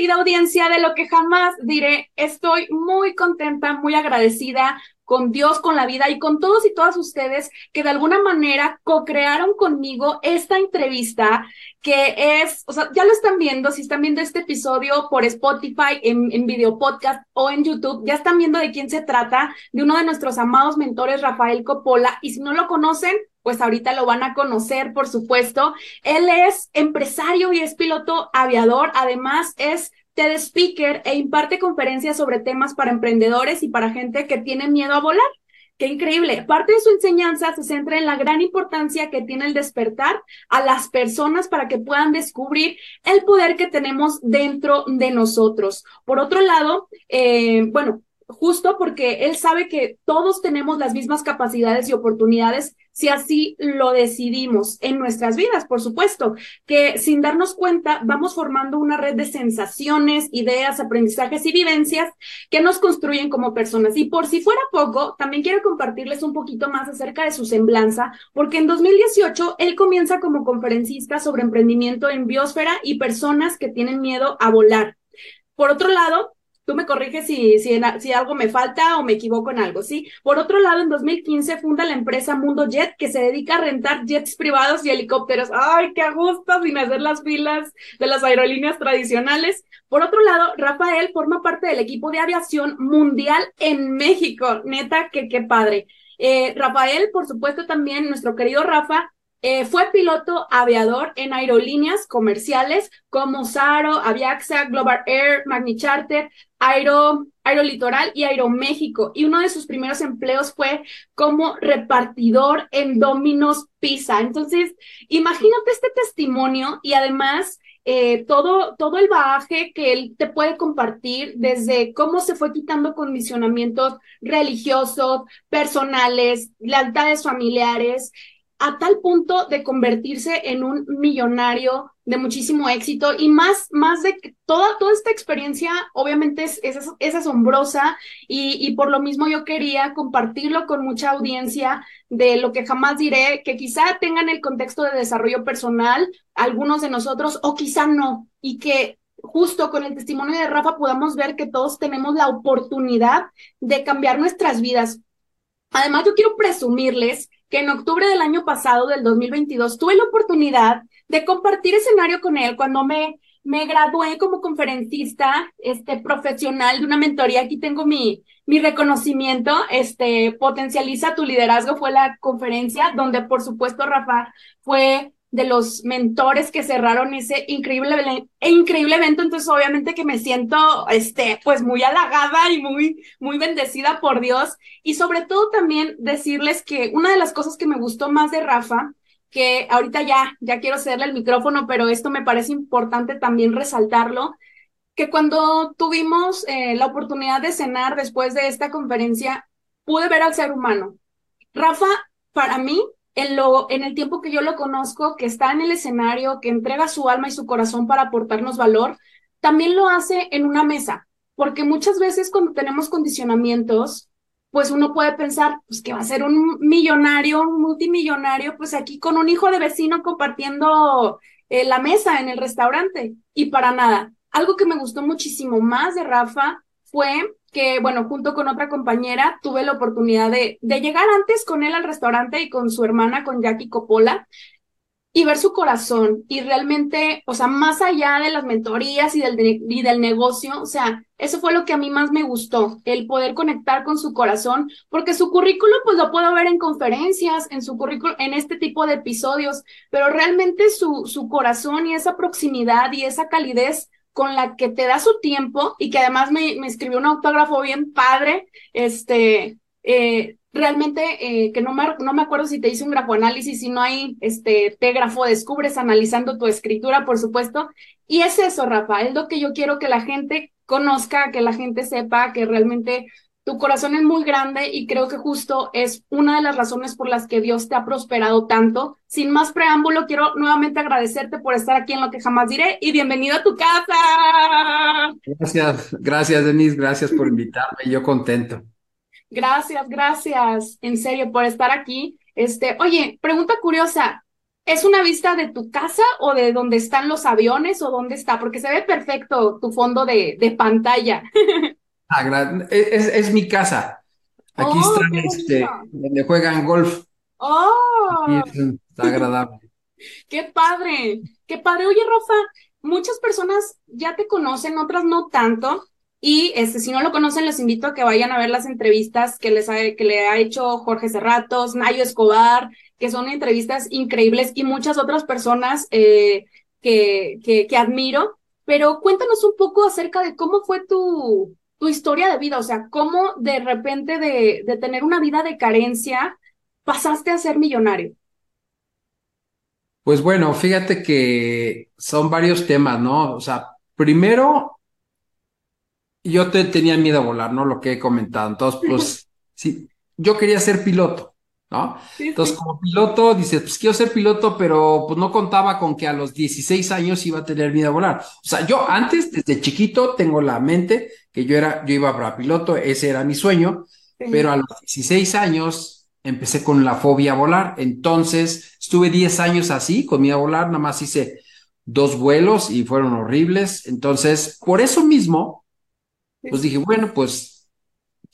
Querida audiencia de lo que jamás diré, estoy muy contenta, muy agradecida con Dios, con la vida y con todos y todas ustedes que de alguna manera co-crearon conmigo esta entrevista que es, o sea, ya lo están viendo, si están viendo este episodio por Spotify, en, en video podcast o en YouTube, ya están viendo de quién se trata, de uno de nuestros amados mentores, Rafael Coppola, y si no lo conocen, pues ahorita lo van a conocer, por supuesto. Él es empresario y es piloto aviador, además es TED Speaker e imparte conferencias sobre temas para emprendedores y para gente que tiene miedo a volar. Qué increíble. Parte de su enseñanza se centra en la gran importancia que tiene el despertar a las personas para que puedan descubrir el poder que tenemos dentro de nosotros. Por otro lado, eh, bueno, justo porque él sabe que todos tenemos las mismas capacidades y oportunidades si así lo decidimos en nuestras vidas, por supuesto, que sin darnos cuenta vamos formando una red de sensaciones, ideas, aprendizajes y vivencias que nos construyen como personas. Y por si fuera poco, también quiero compartirles un poquito más acerca de su semblanza, porque en 2018 él comienza como conferencista sobre emprendimiento en biosfera y personas que tienen miedo a volar. Por otro lado, Tú me corriges si, si, si, algo me falta o me equivoco en algo, ¿sí? Por otro lado, en 2015 funda la empresa Mundo Jet, que se dedica a rentar jets privados y helicópteros. ¡Ay, qué gusto! Sin hacer las filas de las aerolíneas tradicionales. Por otro lado, Rafael forma parte del equipo de aviación mundial en México. Neta, que qué padre. Eh, Rafael, por supuesto, también, nuestro querido Rafa, eh, fue piloto aviador en aerolíneas comerciales como Saro, Aviaxa, Global Air, Magni Charter, Aero, Aerolitoral y Aeroméxico. Y uno de sus primeros empleos fue como repartidor en Domino's Pizza. Entonces, imagínate este testimonio y además eh, todo, todo el bagaje que él te puede compartir desde cómo se fue quitando condicionamientos religiosos, personales, lealtades familiares a tal punto de convertirse en un millonario de muchísimo éxito y más, más de toda, toda esta experiencia obviamente es, es, asombrosa y, y, por lo mismo yo quería compartirlo con mucha audiencia de lo que jamás diré, que quizá tengan el contexto de desarrollo personal, algunos de nosotros, o quizá no, y que justo con el testimonio de Rafa podamos ver que todos tenemos la oportunidad de cambiar nuestras vidas. Además, yo quiero presumirles que en octubre del año pasado, del 2022, tuve la oportunidad de compartir escenario con él cuando me, me gradué como conferencista este, profesional de una mentoría. Aquí tengo mi, mi reconocimiento, este, Potencializa tu liderazgo fue la conferencia donde, por supuesto, Rafa fue de los mentores que cerraron ese increíble, e increíble evento. Entonces, obviamente que me siento, este, pues muy halagada y muy, muy bendecida por Dios. Y sobre todo también decirles que una de las cosas que me gustó más de Rafa, que ahorita ya, ya quiero cederle el micrófono, pero esto me parece importante también resaltarlo, que cuando tuvimos eh, la oportunidad de cenar después de esta conferencia, pude ver al ser humano. Rafa, para mí, en, lo, en el tiempo que yo lo conozco, que está en el escenario, que entrega su alma y su corazón para aportarnos valor, también lo hace en una mesa, porque muchas veces cuando tenemos condicionamientos, pues uno puede pensar, pues que va a ser un millonario, un multimillonario, pues aquí con un hijo de vecino compartiendo eh, la mesa en el restaurante. Y para nada. Algo que me gustó muchísimo más de Rafa fue que, bueno, junto con otra compañera tuve la oportunidad de, de llegar antes con él al restaurante y con su hermana, con Jackie Coppola. y ver su corazón y realmente, o sea, más allá de las mentorías y del, y del negocio, o sea, eso fue lo que a mí más me gustó, el poder conectar con su corazón, porque su currículo pues lo puedo ver en conferencias, en su currículo, en este tipo de episodios, pero realmente su, su corazón y esa proximidad y esa calidez con la que te da su tiempo y que además me, me escribió un autógrafo bien padre, este, eh, realmente eh, que no me, no me acuerdo si te hice un grafoanálisis, si no hay este grafo descubres analizando tu escritura, por supuesto. Y es eso, Rafa, es lo que yo quiero que la gente conozca, que la gente sepa que realmente tu corazón es muy grande y creo que justo es una de las razones por las que Dios te ha prosperado tanto. Sin más preámbulo, quiero nuevamente agradecerte por estar aquí en lo que jamás diré y bienvenido a tu casa. Gracias, gracias Denise, gracias por invitarme, yo contento. Gracias, gracias, en serio, por estar aquí. Este, oye, pregunta curiosa, ¿es una vista de tu casa o de donde están los aviones o dónde está? Porque se ve perfecto tu fondo de, de pantalla. Ah, es, es, mi casa. Aquí oh, está este, donde juegan golf. Oh. está agradable. Qué padre, qué padre. Oye, Rafa, muchas personas ya te conocen, otras no tanto. Y este, si no lo conocen, les invito a que vayan a ver las entrevistas que, les ha, que le ha hecho Jorge Cerratos, Nayo Escobar, que son entrevistas increíbles y muchas otras personas eh, que, que, que, admiro. Pero cuéntanos un poco acerca de cómo fue tu, tu historia de vida, o sea, cómo de repente de, de tener una vida de carencia pasaste a ser millonario. Pues bueno, fíjate que son varios temas, ¿no? O sea, primero yo te, tenía miedo a volar, ¿no? Lo que he comentado. Entonces, pues, sí, yo quería ser piloto, ¿no? Entonces, como piloto, dices, pues quiero ser piloto, pero pues no contaba con que a los 16 años iba a tener miedo a volar. O sea, yo antes, desde chiquito, tengo la mente que yo era, yo iba para piloto, ese era mi sueño, pero a los 16 años empecé con la fobia a volar. Entonces, estuve 10 años así, con miedo a volar, nada más hice dos vuelos y fueron horribles. Entonces, por eso mismo, pues dije, bueno, pues,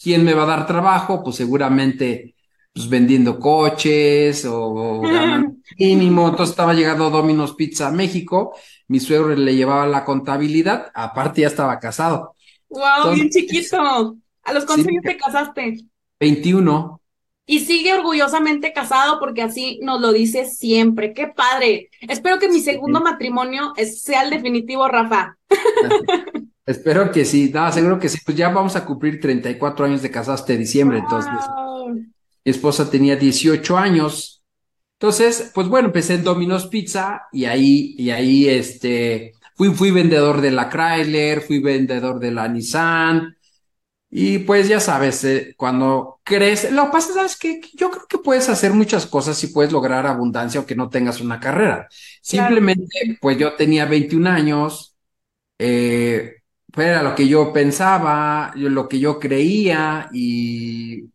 ¿quién me va a dar trabajo? Pues seguramente, pues vendiendo coches o, ganando mínimo. Entonces estaba llegando Domino's Pizza a México, mi suegro le llevaba la contabilidad, aparte ya estaba casado. ¡Wow! bien chiquito. ¿A los cuántos años te casaste? 21. Y sigue orgullosamente casado porque así nos lo dice siempre. ¡Qué padre! Espero que mi segundo matrimonio sea el definitivo, Rafa. Espero que sí, no, seguro que sí, pues ya vamos a cumplir 34 años de casados este diciembre, entonces mi esposa tenía 18 años, entonces, pues bueno, empecé en Domino's Pizza y ahí, y ahí, este, fui, fui vendedor de la Chrysler, fui vendedor de la Nissan, y pues ya sabes, eh, cuando crees, lo que pasa es que yo creo que puedes hacer muchas cosas y puedes lograr abundancia aunque no tengas una carrera. Simplemente, pues yo tenía 21 años, eh, era lo que yo pensaba, lo que yo creía y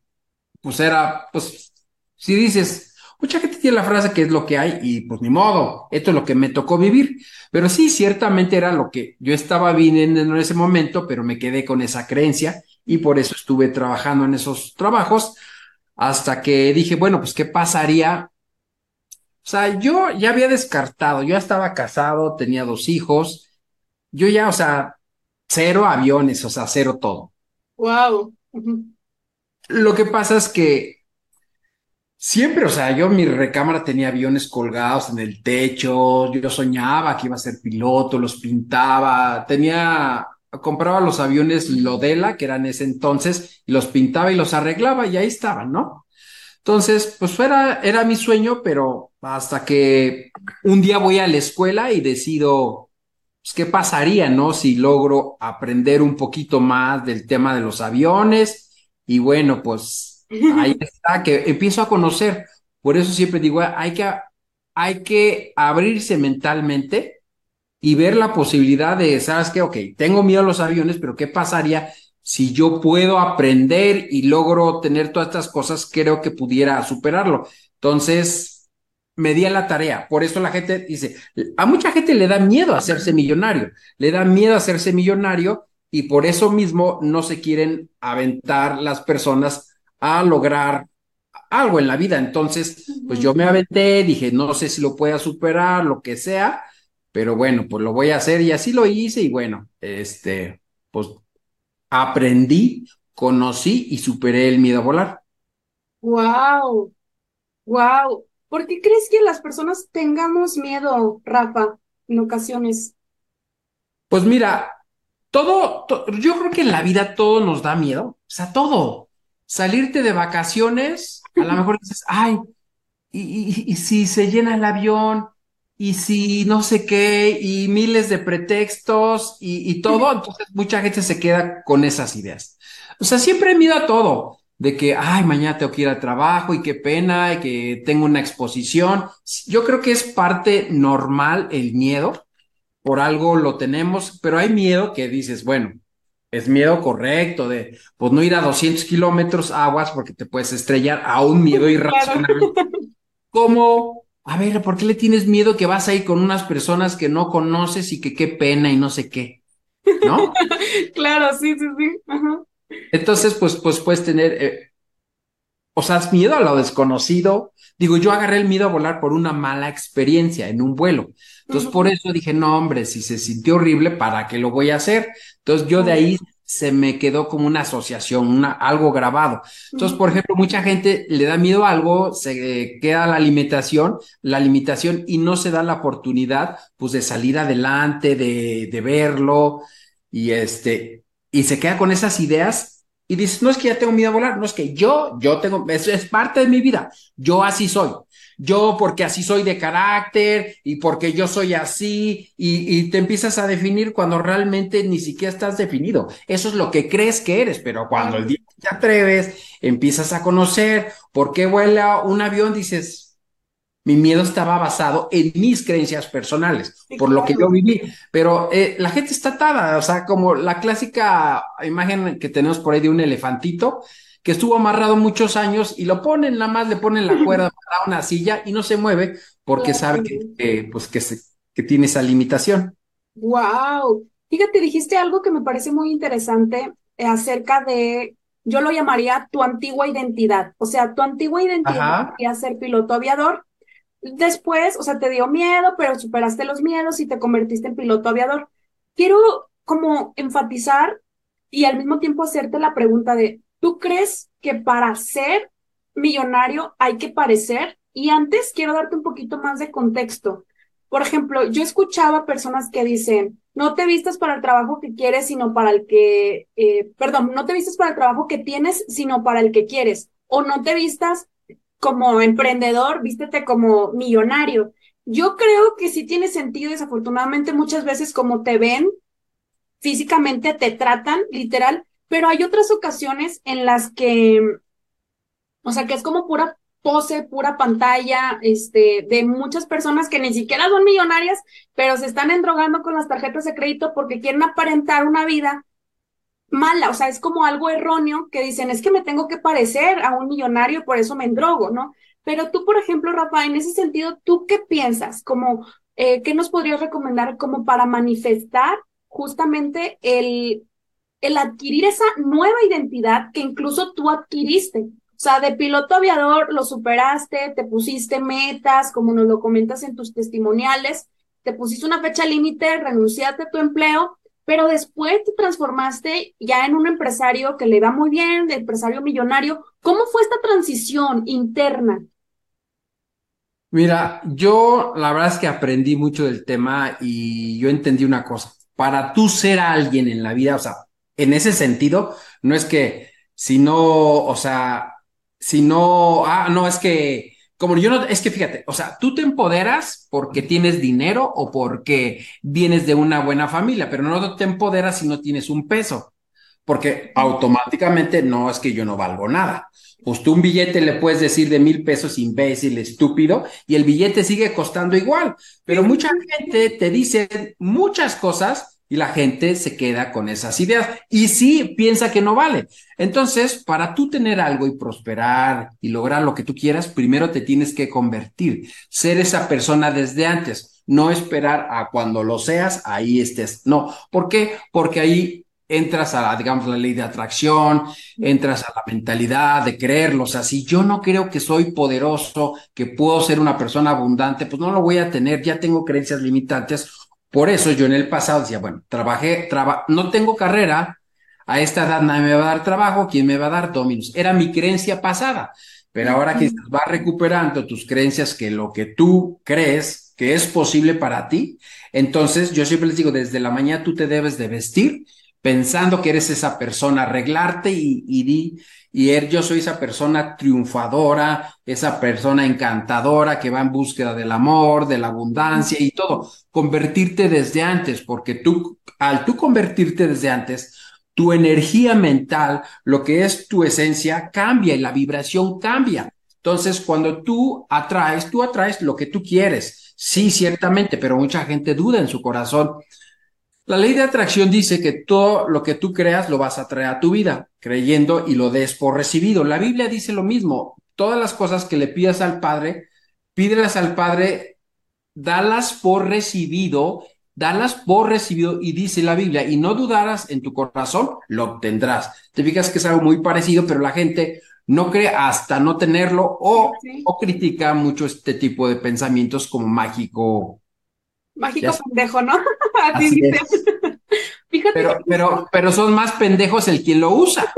pues era, pues, si dices, mucha gente tiene la frase que es lo que hay y pues ni modo, esto es lo que me tocó vivir, pero sí, ciertamente era lo que yo estaba viviendo en ese momento, pero me quedé con esa creencia y por eso estuve trabajando en esos trabajos hasta que dije, bueno, pues, ¿qué pasaría? O sea, yo ya había descartado, yo estaba casado, tenía dos hijos, yo ya, o sea, cero aviones, o sea, cero todo. Wow. Lo que pasa es que siempre, o sea, yo mi recámara tenía aviones colgados en el techo, yo soñaba que iba a ser piloto, los pintaba, tenía, compraba los aviones Lodela, que eran ese entonces, y los pintaba y los arreglaba y ahí estaban, ¿no? Entonces, pues era, era mi sueño, pero hasta que un día voy a la escuela y decido pues, ¿qué pasaría, no? Si logro aprender un poquito más del tema de los aviones y bueno, pues ahí está, que empiezo a conocer. Por eso siempre digo, hay que, hay que abrirse mentalmente y ver la posibilidad de, ¿sabes qué? Ok, tengo miedo a los aviones, pero ¿qué pasaría si yo puedo aprender y logro tener todas estas cosas? Creo que pudiera superarlo. Entonces, me di a la tarea. Por eso la gente dice, a mucha gente le da miedo hacerse millonario, le da miedo hacerse millonario y por eso mismo no se quieren aventar las personas a lograr algo en la vida. Entonces, Pues yo me aventé, dije, no sé si lo pueda superar, lo que sea, pero bueno, pues lo voy a hacer y así lo hice y bueno, este, pues aprendí, conocí y superé el miedo a volar. Wow, wow. ¿Por qué crees que las personas tengamos miedo, Rafa, en ocasiones? Pues mira, todo, yo creo que en la vida todo nos da miedo, o sea, todo. Salirte de vacaciones, a lo mejor dices, ay, y, si se llena el avión, y si no sé qué, y miles de pretextos y, todo, entonces mucha gente se queda con esas ideas. O sea, siempre miedo a todo, de que, ay, mañana tengo que ir al trabajo y qué pena, y que tengo una exposición. Yo creo que es parte normal el miedo, por algo lo tenemos, pero hay miedo que dices, bueno, es miedo correcto de, pues no ir a 200 kilómetros aguas porque te puedes estrellar a un miedo irracional. ¿Cómo? A ver, ¿por qué le tienes miedo que vas a ir con unas personas que no conoces y que qué pena y no sé qué? ¿No? claro, sí, sí, sí. Entonces, pues, pues puedes tener, eh, o sea, miedo a lo desconocido. Digo, yo agarré el miedo a volar por una mala experiencia en un vuelo. Entonces, por eso dije, no, hombre, si se sintió horrible, ¿para qué lo voy a hacer? Entonces, yo de ahí se me quedó como una asociación, una, algo grabado. Entonces, por ejemplo, mucha gente le da miedo a algo, se queda la limitación, la limitación y no se da la oportunidad, pues, de salir adelante, de, de verlo y este, y se queda con esas ideas y dice, no es que ya tengo miedo a volar, no es que yo, yo tengo, eso es parte de mi vida, yo así soy yo porque así soy de carácter y porque yo soy así y, te empiezas a definir cuando realmente ni siquiera estás definido. Eso es lo que crees que eres, pero cuando el día te atreves, empiezas a conocer por qué vuela un avión, dices, mi miedo estaba basado en mis creencias personales, por lo que yo viví. Pero eh, la gente está atada, o sea, como la clásica imagen que tenemos por ahí de un elefantito que estuvo amarrado muchos años y lo ponen, nada más le ponen la cuerda para una silla y no se mueve porque sabe que, pues, que, que tiene esa limitación. Wow. Fíjate, dijiste algo que me parece muy interesante eh, acerca de, yo lo llamaría tu antigua identidad. O sea, tu antigua identidad quería ser piloto aviador. Después, o sea, te dio miedo, pero superaste los miedos y te convertiste en piloto aviador. Quiero como enfatizar y al mismo tiempo hacerte la pregunta de, ¿Tú crees que para ser millonario hay que parecer? Y antes quiero darte un poquito más de contexto. Por ejemplo, yo escuchaba personas que dicen, no te vistas para el trabajo que quieres, sino para el que, eh, perdón, no te vistas para el trabajo que tienes, sino para el que quieres. O no te vistas como emprendedor, vístete como millonario. Yo creo que sí tiene sentido, desafortunadamente muchas veces como te ven físicamente, te tratan literal, pero hay otras ocasiones en las que, o sea, que es como pura pose, pura pantalla, este, de muchas personas que ni siquiera son millonarias, pero se están endrogando con las tarjetas de crédito porque quieren aparentar una vida mala, o sea, es como algo erróneo que dicen, es que me tengo que parecer a un millonario, por eso me endrogo, ¿no? Pero tú, por ejemplo, Rafa, en ese sentido, ¿tú qué piensas? Como, eh, ¿qué nos podrías recomendar como para manifestar justamente el, el adquirir esa nueva identidad que incluso tú adquiriste. O sea, de piloto aviador lo superaste, te pusiste metas, como nos lo comentas en tus testimoniales, te pusiste una fecha límite, renunciaste a tu empleo, pero después te transformaste ya en un empresario que le va muy bien, de empresario millonario. ¿Cómo fue esta transición interna? Mira, yo la verdad es que aprendí mucho del tema y yo entendí una cosa. Para tú ser alguien en la vida, o sea, en ese sentido, no es que si no, o sea, si no, ah, no, es que, como yo no, es que fíjate, o sea, tú te empoderas porque tienes dinero o porque vienes de una buena familia, pero no te empoderas si no tienes un peso, porque automáticamente no es que yo no valgo nada. Pues tú un billete le puedes decir de mil pesos imbécil, estúpido, y el billete sigue costando igual. Pero mucha gente te dice muchas cosas y la gente se queda con esas ideas y sí piensa que no vale. Entonces, para tú tener algo y prosperar y lograr lo que tú quieras, primero te tienes que convertir, ser esa persona desde antes, no esperar a cuando lo seas, ahí estés. No, ¿por qué? Porque ahí entras a, la, digamos, la ley de atracción, entras a la mentalidad de creerlo. O sea, si yo no creo que soy poderoso, que puedo ser una persona abundante, pues no lo voy a tener, ya tengo creencias limitantes. Por eso yo en el pasado decía, bueno, trabajé, traba, no tengo carrera, a esta edad nadie me va a dar trabajo, ¿quién me va a dar dominos? Era mi creencia pasada, pero ahora que vas recuperando tus creencias, que lo que tú crees que es posible para ti, entonces yo siempre les digo, desde la mañana tú te debes de vestir pensando que eres esa persona, arreglarte y, y di, y er, yo soy esa persona triunfadora, esa persona encantadora que va en búsqueda del amor, de la abundancia y todo. Convertirte desde antes, porque tú, al tú convertirte desde antes, tu energía mental, lo que es tu esencia, cambia y la vibración cambia. Entonces, cuando tú atraes, tú atraes lo que tú quieres. Sí, ciertamente, pero mucha gente duda en su corazón. La ley de atracción dice que todo lo que tú creas lo vas a traer a tu vida, creyendo y lo des por recibido. La Biblia dice lo mismo. Todas las cosas que le pidas al Padre, pídelas al Padre, dalas por recibido dalas por recibido y dice la Biblia, y no dudarás en tu corazón, lo obtendrás. Te fijas que es algo muy parecido, pero la gente no cree hasta no tenerlo o, o critica mucho este tipo de pensamientos como mágico. Mágico pendejo, ¿no? Así Fíjate. Pero, pero, pero son más pendejos el quien lo usa.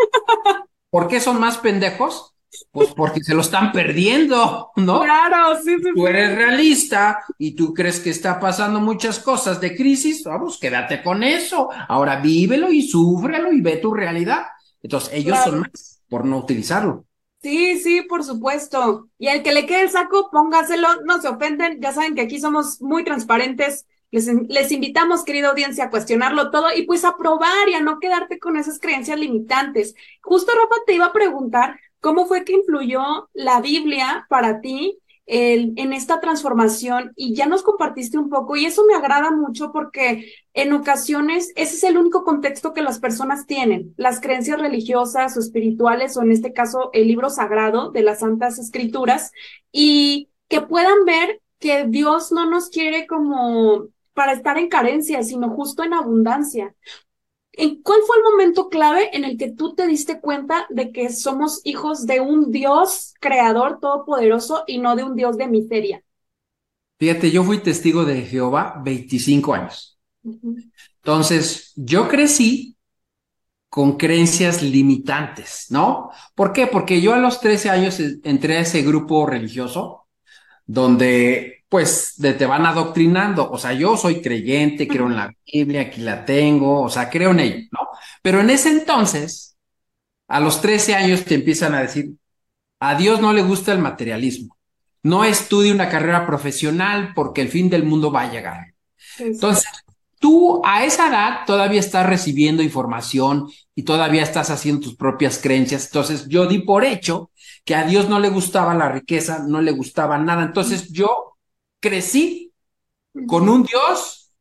¿Por qué son más pendejos? Pues porque se lo están perdiendo, ¿no? Claro, sí, sí. Tú eres realista y tú crees que está pasando muchas cosas de crisis, vamos, quédate con eso. Ahora vívelo y súfrelo y ve tu realidad. Entonces, ellos son más por no utilizarlo. Sí, sí, por supuesto. Y al que le quede el saco, póngaselo, no se ofenden. Ya saben que aquí somos muy transparentes. Les, les, invitamos, querida audiencia, a cuestionarlo todo y pues a probar y a no quedarte con esas creencias limitantes. Justo, Rafa, te iba a preguntar, ¿Cómo fue que influyó la Biblia para ti en esta transformación? Y ya nos compartiste un poco y eso me agrada mucho porque en ocasiones ese es el único contexto que las personas tienen, las creencias religiosas o espirituales o en este caso el libro sagrado de las Santas Escrituras y que puedan ver que Dios no nos quiere como para estar en carencia, sino justo en abundancia. ¿Cuál fue el momento clave en el que tú te diste cuenta de que somos hijos de un Dios creador todopoderoso y no de un Dios de miseria? Fíjate, yo fui testigo de Jehová 25 años. Entonces, yo crecí con creencias limitantes, ¿no? ¿Por qué? Porque yo a los 13 años entré a ese grupo religioso donde pues te van adoctrinando. O sea, yo soy creyente, creo en la Biblia, aquí la tengo, o sea, creo en ello, ¿no? Pero en ese entonces, a los 13 años te empiezan a decir, a Dios no le gusta el materialismo. No estudie una carrera profesional porque el fin del mundo va a llegar. Entonces, tú a esa edad todavía estás recibiendo información y todavía estás haciendo tus propias creencias. Entonces, yo di por hecho que a Dios no le gustaba la riqueza, no le gustaba nada. Entonces, yo crecí con un Dios.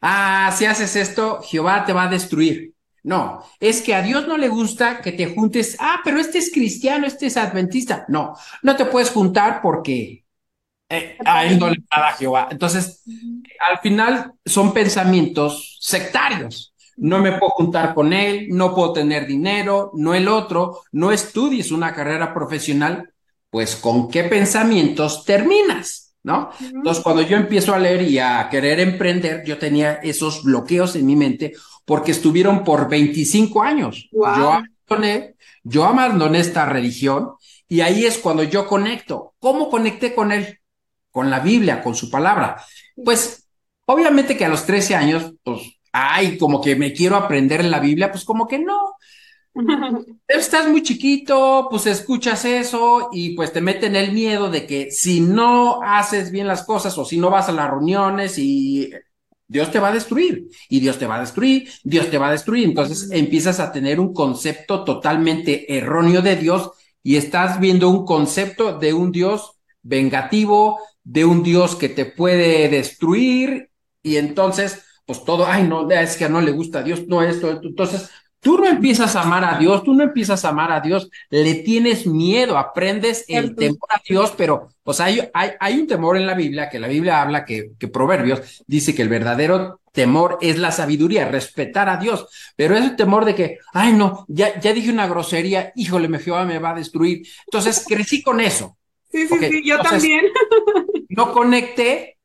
Ah, si haces esto, Jehová te va a destruir. No, es que a Dios no le gusta que te juntes. Ah, pero este es cristiano, este es adventista. No, no te puedes juntar porque eh, a él no le agrada a Jehová. Entonces, al final son pensamientos sectarios. No me puedo juntar con él, no puedo tener dinero, no el otro, no estudies una carrera profesional. Pues, ¿con qué pensamientos terminas? ¿No? Entonces, cuando yo empiezo a leer y a querer emprender, yo tenía esos bloqueos en mi mente porque estuvieron por 25 años. Yo abandoné, yo abandoné esta religión y ahí es cuando yo conecto. ¿Cómo conecté con él? Con la Biblia, con su palabra. Pues, obviamente que a los 13 años, pues, ay, como que me quiero aprender la Biblia, pues como que no. Estás muy chiquito, pues escuchas eso y pues te meten el miedo de que si no haces bien las cosas o si no vas a las reuniones y Dios te va a destruir y Dios te va a destruir, Dios te va a destruir. Entonces empiezas a tener un concepto totalmente erróneo de Dios y estás viendo un concepto de un Dios vengativo, de un Dios que te puede destruir y entonces pues todo, ay no, es que no le gusta a Dios, no esto, entonces Tú no empiezas a amar a Dios, tú no empiezas a amar a Dios, le tienes miedo, aprendes el temor a Dios, pero, o sea, hay, hay, un temor en la Biblia, que la Biblia habla que, que Proverbios dice que el verdadero temor es la sabiduría, respetar a Dios, pero es el temor de que, ay, no, ya, ya dije una grosería, híjole, me Jehová me va a destruir. Entonces crecí con eso. Sí, sí, sí, yo también. no conecté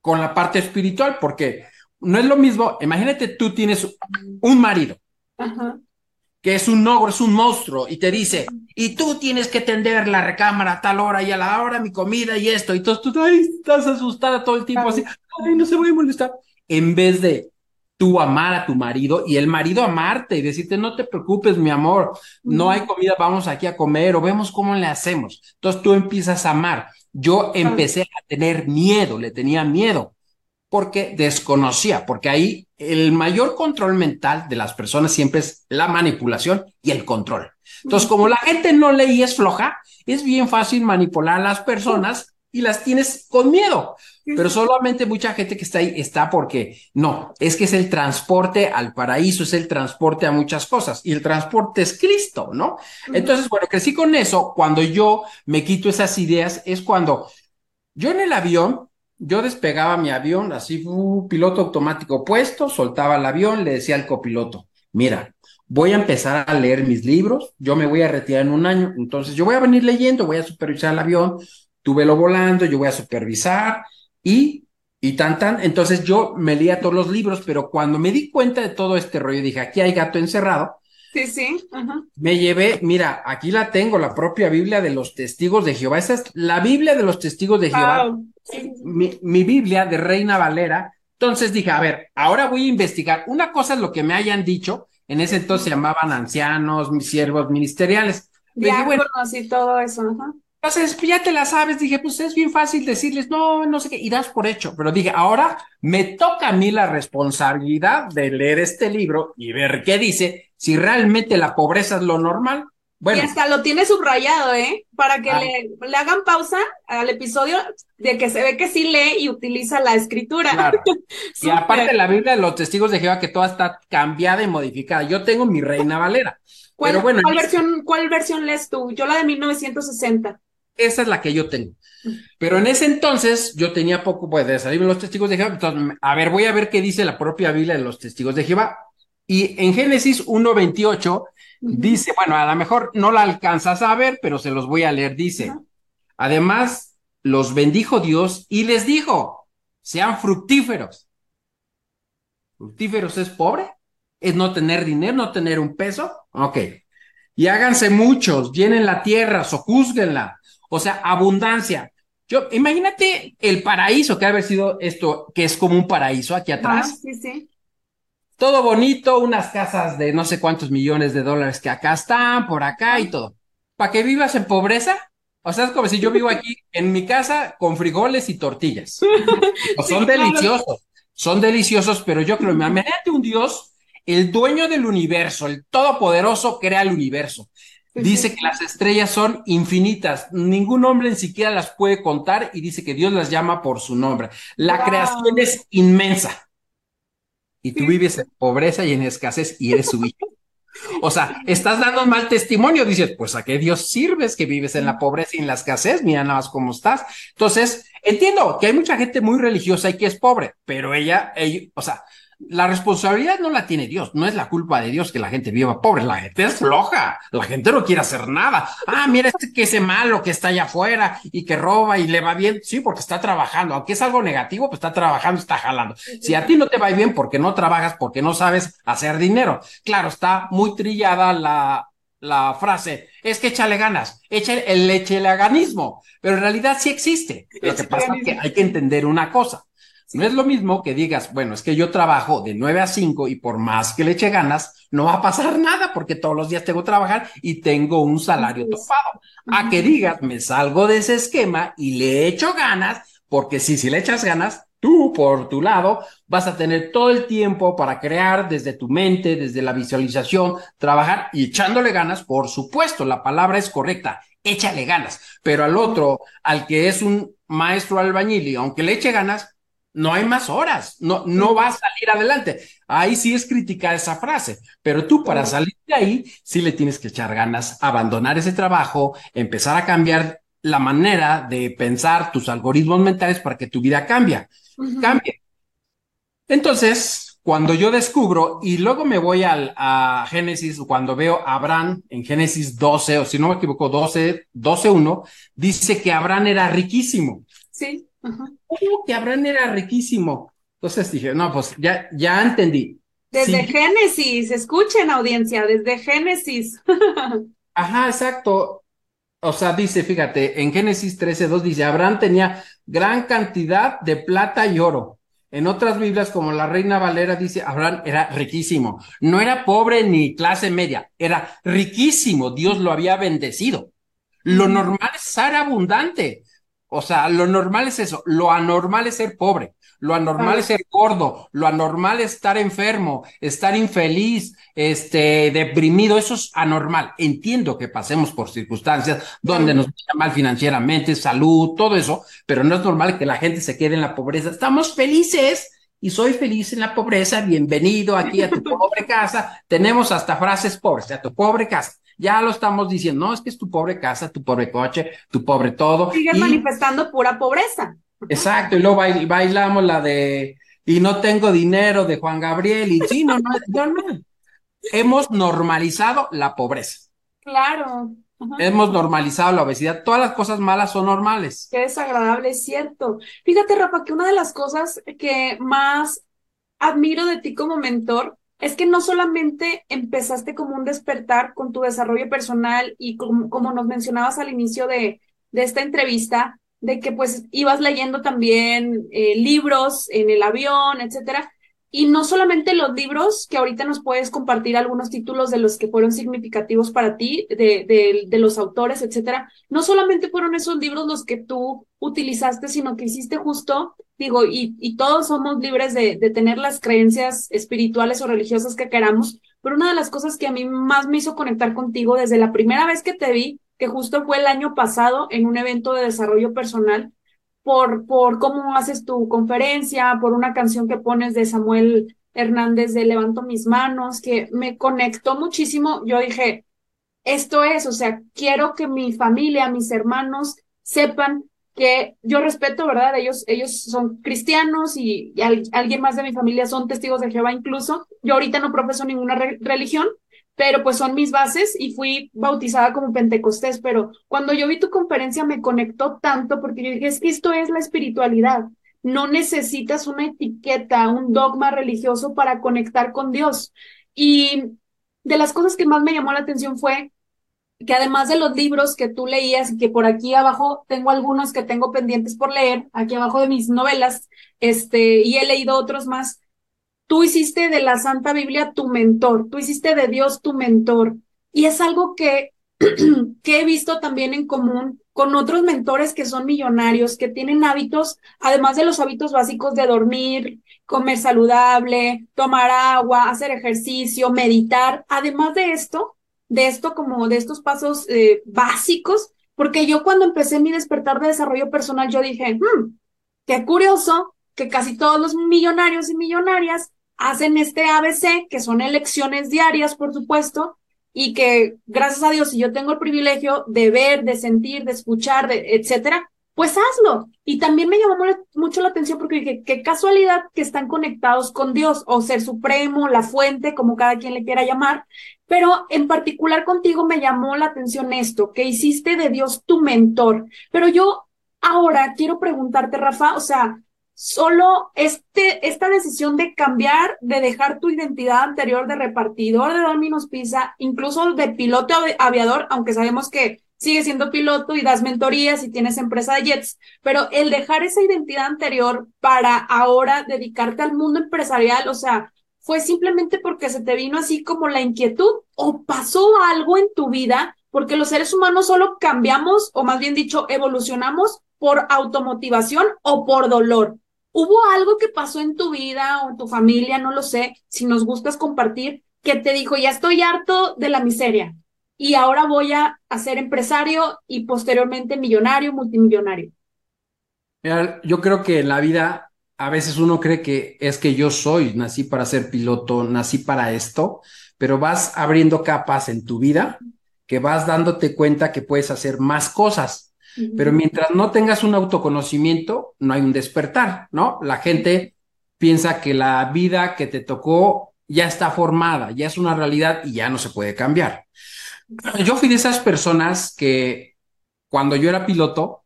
con la parte espiritual, porque no es lo mismo, imagínate tú tienes un marido que es un ogro, es un monstruo, y te dice, y tú tienes que tender la recámara a tal hora y a la hora mi comida y esto, y tú, tú ay, estás asustada todo el tiempo así, ay, no se voy a molestar, en vez de tú amar a tu marido y el marido amarte y decirte, no te preocupes, mi amor, no hay comida, vamos aquí a comer o vemos cómo le hacemos. Entonces tú empiezas a amar. Yo empecé a tener miedo, le tenía miedo porque desconocía, porque ahí el mayor control mental de las personas siempre es la manipulación y el control. Entonces, como la gente no lee y es floja, es bien fácil manipular a las personas y las tienes con miedo. Pero solamente mucha gente que está ahí está porque no, es que es el transporte al paraíso, es el transporte a muchas cosas y el transporte es Cristo, ¿no? Entonces, bueno, crecí con eso. Cuando yo me quito esas ideas es cuando yo en el avión yo despegaba mi avión, así, piloto automático puesto, soltaba el avión, le decía al copiloto, mira, voy a empezar a leer mis libros, yo me voy a retirar en un año, entonces yo voy a venir leyendo, voy a supervisar el avión, tú velo volando, yo voy a supervisar y, y tan, tan, entonces yo me leía todos los libros, pero cuando me di cuenta de todo este rollo, dije, aquí hay gato encerrado, Sí, sí. Me llevé, mira, aquí la tengo, la propia Biblia de los testigos de Jehová. Esa es la Biblia de los testigos de Jehová. Mi, mi, Biblia de Reina Valera. Entonces dije, a ver, ahora voy a investigar. Una cosa es lo que me hayan dicho. En ese entonces se llamaban ancianos, mis siervos ministeriales. Ya bueno, y todo eso. Ajá. Entonces, pues ya te la sabes, dije, pues es bien fácil decirles, no, no sé qué, y das por hecho. Pero dije, ahora me toca a mí la responsabilidad de leer este libro y ver qué dice, si realmente la pobreza es lo normal. Bueno. Y hasta lo tiene subrayado, ¿eh? Para que ah. le, hagan pausa al episodio de que se ve que sí lee y utiliza la escritura. Claro. y aparte la Biblia de los testigos de Jehová, que toda está cambiada y modificada. Yo tengo mi Reina Valera. ¿Cuál, bueno, ¿cuál versión, ¿Cuál versión lees tú? Yo la de 1960. Esa es la que yo tengo. Pero en ese entonces yo tenía poco, pues, de salir los testigos de Jehová. Entonces, a ver, voy a ver qué dice la propia Biblia de los testigos de Jehová. Y en Génesis 1.28 dice, bueno, a lo mejor no la alcanzas a ver, pero se los voy a leer. Dice, además, los bendijo Dios y les dijo, sean fructíferos. ¿Fructíferos es pobre? ¿Es no tener dinero, no tener un peso? Ok. Y háganse muchos, llenen la tierra, sojúzguenla o sea, abundancia. Yo, imagínate el paraíso que ha haber sido esto, que es como un paraíso aquí atrás. sí, sí. Todo bonito, unas casas de no sé cuántos millones de dólares que acá están, por acá y todo. ¿Para que vivas en pobreza? O sea, es como si yo vivo aquí en mi casa con frijoles y tortillas. son deliciosos, son deliciosos, pero yo creo, imagínate un Dios, el dueño del universo, el todopoderoso crea el universo. Dice que las estrellas son infinitas, ningún hombre ni siquiera las puede contar y dice que Dios las llama por su nombre. La creación es inmensa. Y tú vives en pobreza y en escasez y eres su hijo. O sea, estás dando mal testimonio, dices, pues a qué Dios sirves que vives en la pobreza y en la escasez, mira nada más cómo estás. Entonces, entiendo que hay mucha gente muy religiosa y que es pobre, pero ella, ella o sea, la responsabilidad no la tiene Dios, no es la culpa de Dios que la gente viva pobre, la gente es floja, la gente no quiere hacer nada. Ah, mira este que ese malo que está allá afuera y que roba y le va bien, sí, porque está trabajando, aunque es algo negativo, pues está trabajando, está jalando. Si a ti no te va bien porque no trabajas, porque no sabes hacer dinero. Claro, está muy trillada la, la frase, es que échale ganas, echa el echeleganismo, pero en realidad sí existe. Lo que pasa es que hay que entender una cosa no es lo mismo que digas, bueno, es que yo trabajo de 9 a 5 y por más que le eche ganas, no va a pasar nada porque todos los días tengo que trabajar y tengo un salario topado. A que digas, me salgo de ese esquema y le echo ganas, porque si, si le echas ganas, tú por tu lado vas a tener todo el tiempo para crear desde tu mente, desde la visualización, trabajar y echándole ganas, por supuesto, la palabra es correcta, échale ganas, pero al otro, al que es un maestro albañil y aunque le eche ganas, no hay más horas, no, no va a salir adelante. Ahí sí es criticar esa frase, pero tú para salir de ahí sí le tienes que echar ganas, abandonar ese trabajo, empezar a cambiar la manera de pensar tus algoritmos mentales para que tu vida cambie, cambie. Entonces, cuando yo descubro y luego me voy al, a Génesis, cuando veo a Abraham en Génesis 12, o si no me equivoco, 12, 12, 1, dice que Abraham era riquísimo. Sí. Que Abraham era riquísimo. Entonces dije, no, pues ya, ya entendí. Desde Génesis, escuchen audiencia, desde Génesis. Ajá, exacto. O sea, dice, fíjate, en Génesis 13.2 dice, Abraham tenía gran cantidad de plata y oro. En otras Biblias, como la Reina Valera dice, Abraham era riquísimo. No era pobre ni clase media, era riquísimo. Dios lo había bendecido. Lo normal es ser abundante. O sea, lo normal es eso, lo anormal es ser pobre, lo anormal es ser gordo, lo anormal es estar enfermo, estar infeliz, este, deprimido, eso es anormal. Entiendo que pasemos por circunstancias donde nos vaya mal financieramente, salud, todo eso, pero no es normal que la gente se quede en la pobreza. Estamos felices y soy feliz en la pobreza, bienvenido aquí a tu pobre casa. Tenemos hasta frases pobres, a tu pobre casa ya lo estamos diciendo, no, es que es tu pobre casa, tu pobre coche, tu pobre todo. Sigues manifestando pura pobreza. Exacto, y luego bailamos la de y no tengo dinero de Juan Gabriel, y sí, no, no, no. Hemos normalizado la pobreza. Claro. Hemos normalizado la obesidad. Todas las cosas malas son normales. Qué desagradable, es cierto. Fíjate, Rafa, que una de las cosas que más admiro de ti como mentor es que no solamente empezaste como un despertar con tu desarrollo personal y como, nos mencionabas al inicio de, de, esta entrevista, de que pues ibas leyendo también eh, libros en el avión, etcétera, y no solamente los libros, que ahorita nos puedes compartir algunos títulos de los que fueron significativos para ti, de, de, de, los autores, etcétera. No solamente fueron esos libros los que tú utilizaste, sino que hiciste justo, digo, y, y todos somos libres de, de tener las creencias espirituales o religiosas que queramos, pero una de las cosas que a mí más me hizo conectar contigo desde la primera vez que te vi, que justo fue el año pasado en un evento de desarrollo personal, por, por cómo haces tu conferencia, por una canción que pones de Samuel Hernández de Levanto mis manos, que me conectó muchísimo. Yo dije, esto es, o sea, quiero que mi familia, mis hermanos sepan que yo respeto, ¿verdad? Ellos, ellos son cristianos y, alguien más de mi familia son testigos de Jehová incluso. Yo ahorita no profeso ninguna religión, pero pues son mis bases y fui bautizada como Pentecostés, pero cuando yo vi tu conferencia me conectó tanto porque yo dije, es que esto es la espiritualidad. No necesitas una etiqueta, un dogma religioso para conectar con Dios. Y de las cosas que más me llamó la atención fue que además de los libros que tú leías y que por aquí abajo tengo algunos que tengo pendientes por leer, aquí abajo de mis novelas, este, y he leído otros más, Tú hiciste de la Santa Biblia tu mentor, tú hiciste de Dios tu mentor. Y es algo que, que he visto también en común con otros mentores que son millonarios, que tienen hábitos, además de los hábitos básicos de dormir, comer saludable, tomar agua, hacer ejercicio, meditar. Además de esto, de esto como de estos pasos eh, básicos, porque yo cuando empecé mi despertar de desarrollo personal, yo dije, hmm, qué curioso que casi todos los millonarios y millonarias hacen este ABC, que son elecciones diarias, por supuesto, y que gracias a Dios, si yo tengo el privilegio de ver, de sentir, de escuchar, de, etcétera, pues hazlo. Y también me llamó mucho la atención porque dije, qué casualidad que están conectados con Dios o Ser Supremo, la fuente, como cada quien le quiera llamar. Pero en particular contigo me llamó la atención esto, que hiciste de Dios tu mentor. Pero yo ahora quiero preguntarte, Rafa, o sea, solo este, esta decisión de cambiar, de dejar tu identidad anterior de repartidor de Domino's Pizza, incluso de piloto aviador, aunque sabemos que sigues siendo piloto y das mentorías y tienes empresa de jets, pero el dejar esa identidad anterior para ahora dedicarte al mundo empresarial, o sea, fue simplemente porque se te vino así como la inquietud o pasó algo en tu vida, porque los seres humanos solo cambiamos, o más bien dicho, evolucionamos por automotivación o por dolor. ¿Hubo algo que pasó en tu vida o en tu familia, no lo sé, si nos gustas compartir, que te dijo, ya estoy harto de la miseria y ahora voy a, ser empresario y posteriormente millonario, multimillonario? yo creo que en la vida a veces uno cree que es que yo soy, nací para ser piloto, nací para esto, pero vas abriendo capas en tu vida que vas dándote cuenta que puedes hacer más cosas. Pero mientras no tengas un autoconocimiento, no hay un despertar, ¿no? La gente piensa que la vida que te tocó ya está formada, ya es una realidad y ya no se puede cambiar. Yo fui de esas personas que cuando yo era piloto,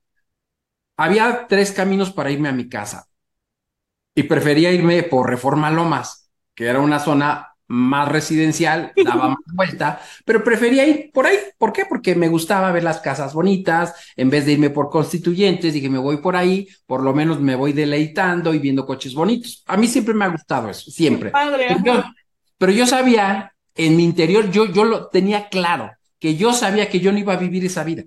había tres caminos para irme a mi casa y prefería irme por Reforma Lomas, que era una zona más residencial, daba más vuelta, pero prefería ir por ahí. ¿Por qué? Porque me gustaba ver las casas bonitas, en vez de irme por constituyentes, dije, me voy por ahí, por lo menos me voy deleitando y viendo coches bonitos. A mí siempre me ha gustado eso, siempre. Padre, pero, yo, sabía, en mi interior, yo, yo lo tenía claro, que yo sabía que yo no iba a vivir esa vida.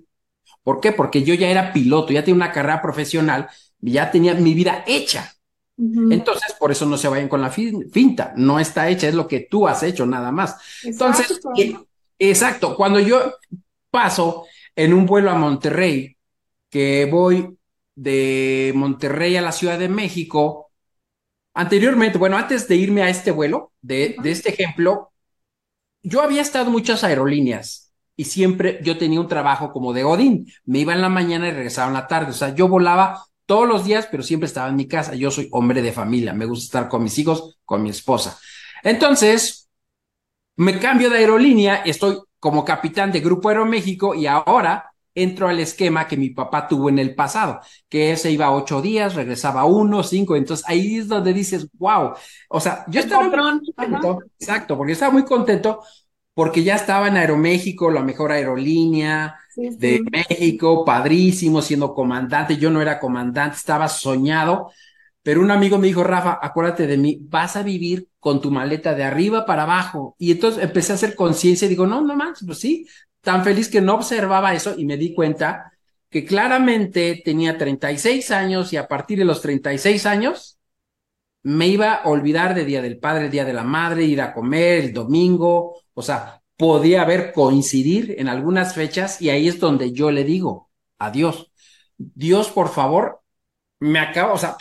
¿Por qué? Porque yo ya era piloto, ya tenía una carrera profesional, ya tenía mi vida hecha. Entonces, por eso no se vayan con la finta, no está hecha, es lo que tú has hecho nada más. Entonces, eh, exacto, cuando yo paso en un vuelo a Monterrey, que voy de Monterrey a la Ciudad de México, anteriormente, bueno, antes de irme a este vuelo, de, de este ejemplo, yo había estado en muchas aerolíneas y siempre yo tenía un trabajo como de Odín, me iba en la mañana y regresaba en la tarde, o sea, yo volaba todos los días, pero siempre estaba en mi casa. Yo soy hombre de familia, me gusta estar con mis hijos, con mi esposa. Entonces, me cambio de aerolínea, estoy como capitán de Grupo Aeroméxico y ahora entro al esquema que mi papá tuvo en el pasado, que se iba ocho días, regresaba uno, cinco, entonces ahí es donde dices, wow, o sea, yo estaba muy contento, exacto, porque estaba muy contento porque ya estaba en Aeroméxico, la mejor aerolínea, de México, padrísimo, siendo comandante. Yo no era comandante, estaba soñado, pero un amigo me dijo, Rafa, acuérdate de mí, vas a vivir con tu maleta de arriba para abajo. Y entonces empecé a hacer conciencia y digo, no, no más, pues sí, tan feliz que no observaba eso y me di cuenta que claramente tenía 36 años y a partir de los 36 años me iba a olvidar de Día del Padre, Día de la Madre, ir a comer el domingo, o sea, podía haber coincidir en algunas fechas y ahí es donde yo le digo a Dios, Dios, por favor, me acaba, o sea,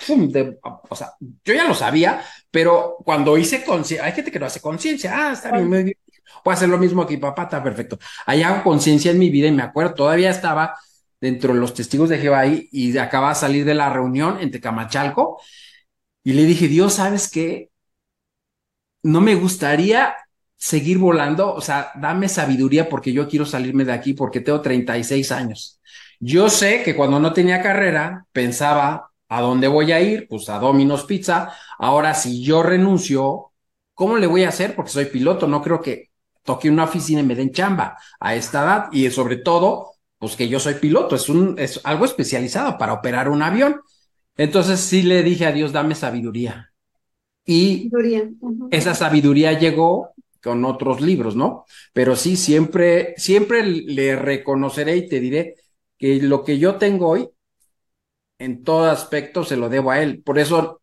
sea, yo ya lo sabía, pero cuando hice conciencia, hay gente que no hace conciencia, ah, está bien, muy bien, puedo hacer lo mismo aquí, papá, está perfecto. Ahí hago conciencia en mi vida y me acuerdo, todavía estaba dentro de los testigos de Jehová ahí y acaba de salir de la reunión en Tecamachalco y le dije, Dios, ¿sabes qué? No me gustaría seguir volando, o sea, dame sabiduría porque yo quiero salirme de aquí porque tengo 36 años. Yo sé que cuando no tenía carrera pensaba, ¿a dónde voy a ir? Pues a Domino's Pizza. Ahora, si yo renuncio, ¿cómo le voy a hacer? Porque soy piloto, no creo que toque una oficina y me den chamba a esta edad y sobre todo, pues que yo soy piloto, es, un, es algo especializado para operar un avión. Entonces sí le dije a Dios, dame sabiduría. Y esa sabiduría llegó con otros libros, ¿no? Pero sí, siempre, siempre le reconoceré y te diré que lo que yo tengo hoy, en todo aspecto, se lo debo a él. Por eso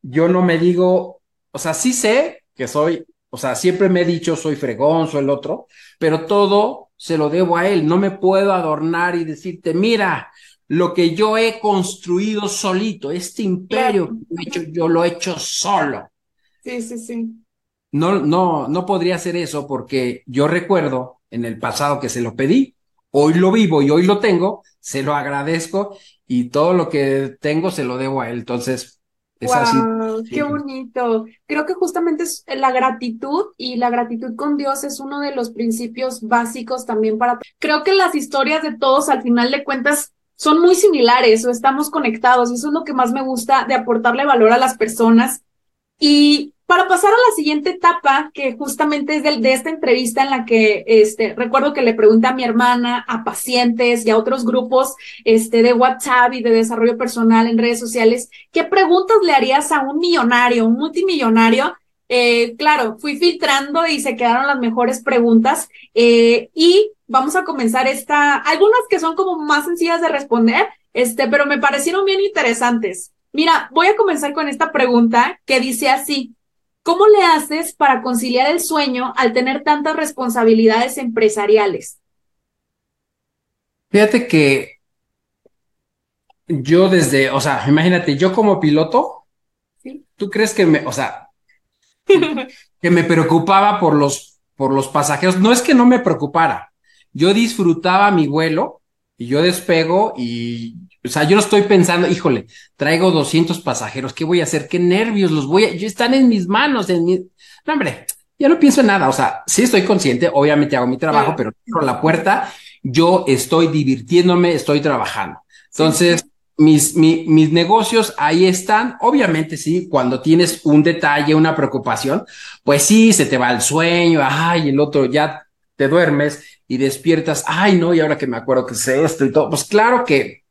yo no me digo, o sea, sí sé que soy, o sea, siempre me he dicho soy fregón, soy el otro, pero todo se lo debo a él. No me puedo adornar y decirte, mira, lo que yo he construido solito, este imperio que he hecho, yo lo he hecho solo. Sí, sí, sí no, no, no podría hacer eso porque yo recuerdo en el pasado que se lo pedí, hoy lo vivo y hoy lo tengo, se lo agradezco y todo lo que tengo se lo debo a él. Entonces, es así. Qué bonito. Creo que justamente es la gratitud y la gratitud con Dios es uno de los principios básicos también para. Creo que las historias de todos al final de cuentas son muy similares o estamos conectados y eso es lo que más me gusta de aportarle valor a las personas. Y para pasar a la siguiente etapa, que justamente es de, esta entrevista en la que este, recuerdo que le pregunté a mi hermana, a pacientes y a otros grupos este, de WhatsApp y de desarrollo personal en redes sociales, ¿qué preguntas le harías a un millonario, un multimillonario? Eh, claro, fui filtrando y se quedaron las mejores preguntas eh, y vamos a comenzar esta, algunas que son como más sencillas de responder, este, pero me parecieron bien interesantes. Mira, voy a comenzar con esta pregunta que dice así, ¿Cómo le haces para conciliar el sueño al tener tantas responsabilidades empresariales? Fíjate que yo desde, o sea, imagínate, yo como piloto, ¿tú crees que me, o sea, que me preocupaba por los, por los pasajeros? No es que no me preocupara, yo disfrutaba mi vuelo y yo despego y, o sea, yo no estoy pensando, híjole, traigo 200 pasajeros, ¿qué voy a hacer? ¿Qué nervios? Los voy a, yo están en mis manos, en mi, no, hombre, ya no pienso en nada, o sea, sí estoy consciente, obviamente hago mi trabajo, pero por la puerta, yo estoy divirtiéndome, estoy trabajando. Entonces, mis, mis negocios ahí están. Obviamente, sí, cuando tienes un detalle, una preocupación, pues sí, se te va el sueño, ay, el otro ya te duermes y despiertas, ay, no, y ahora que me acuerdo que es esto y todo, pues claro que,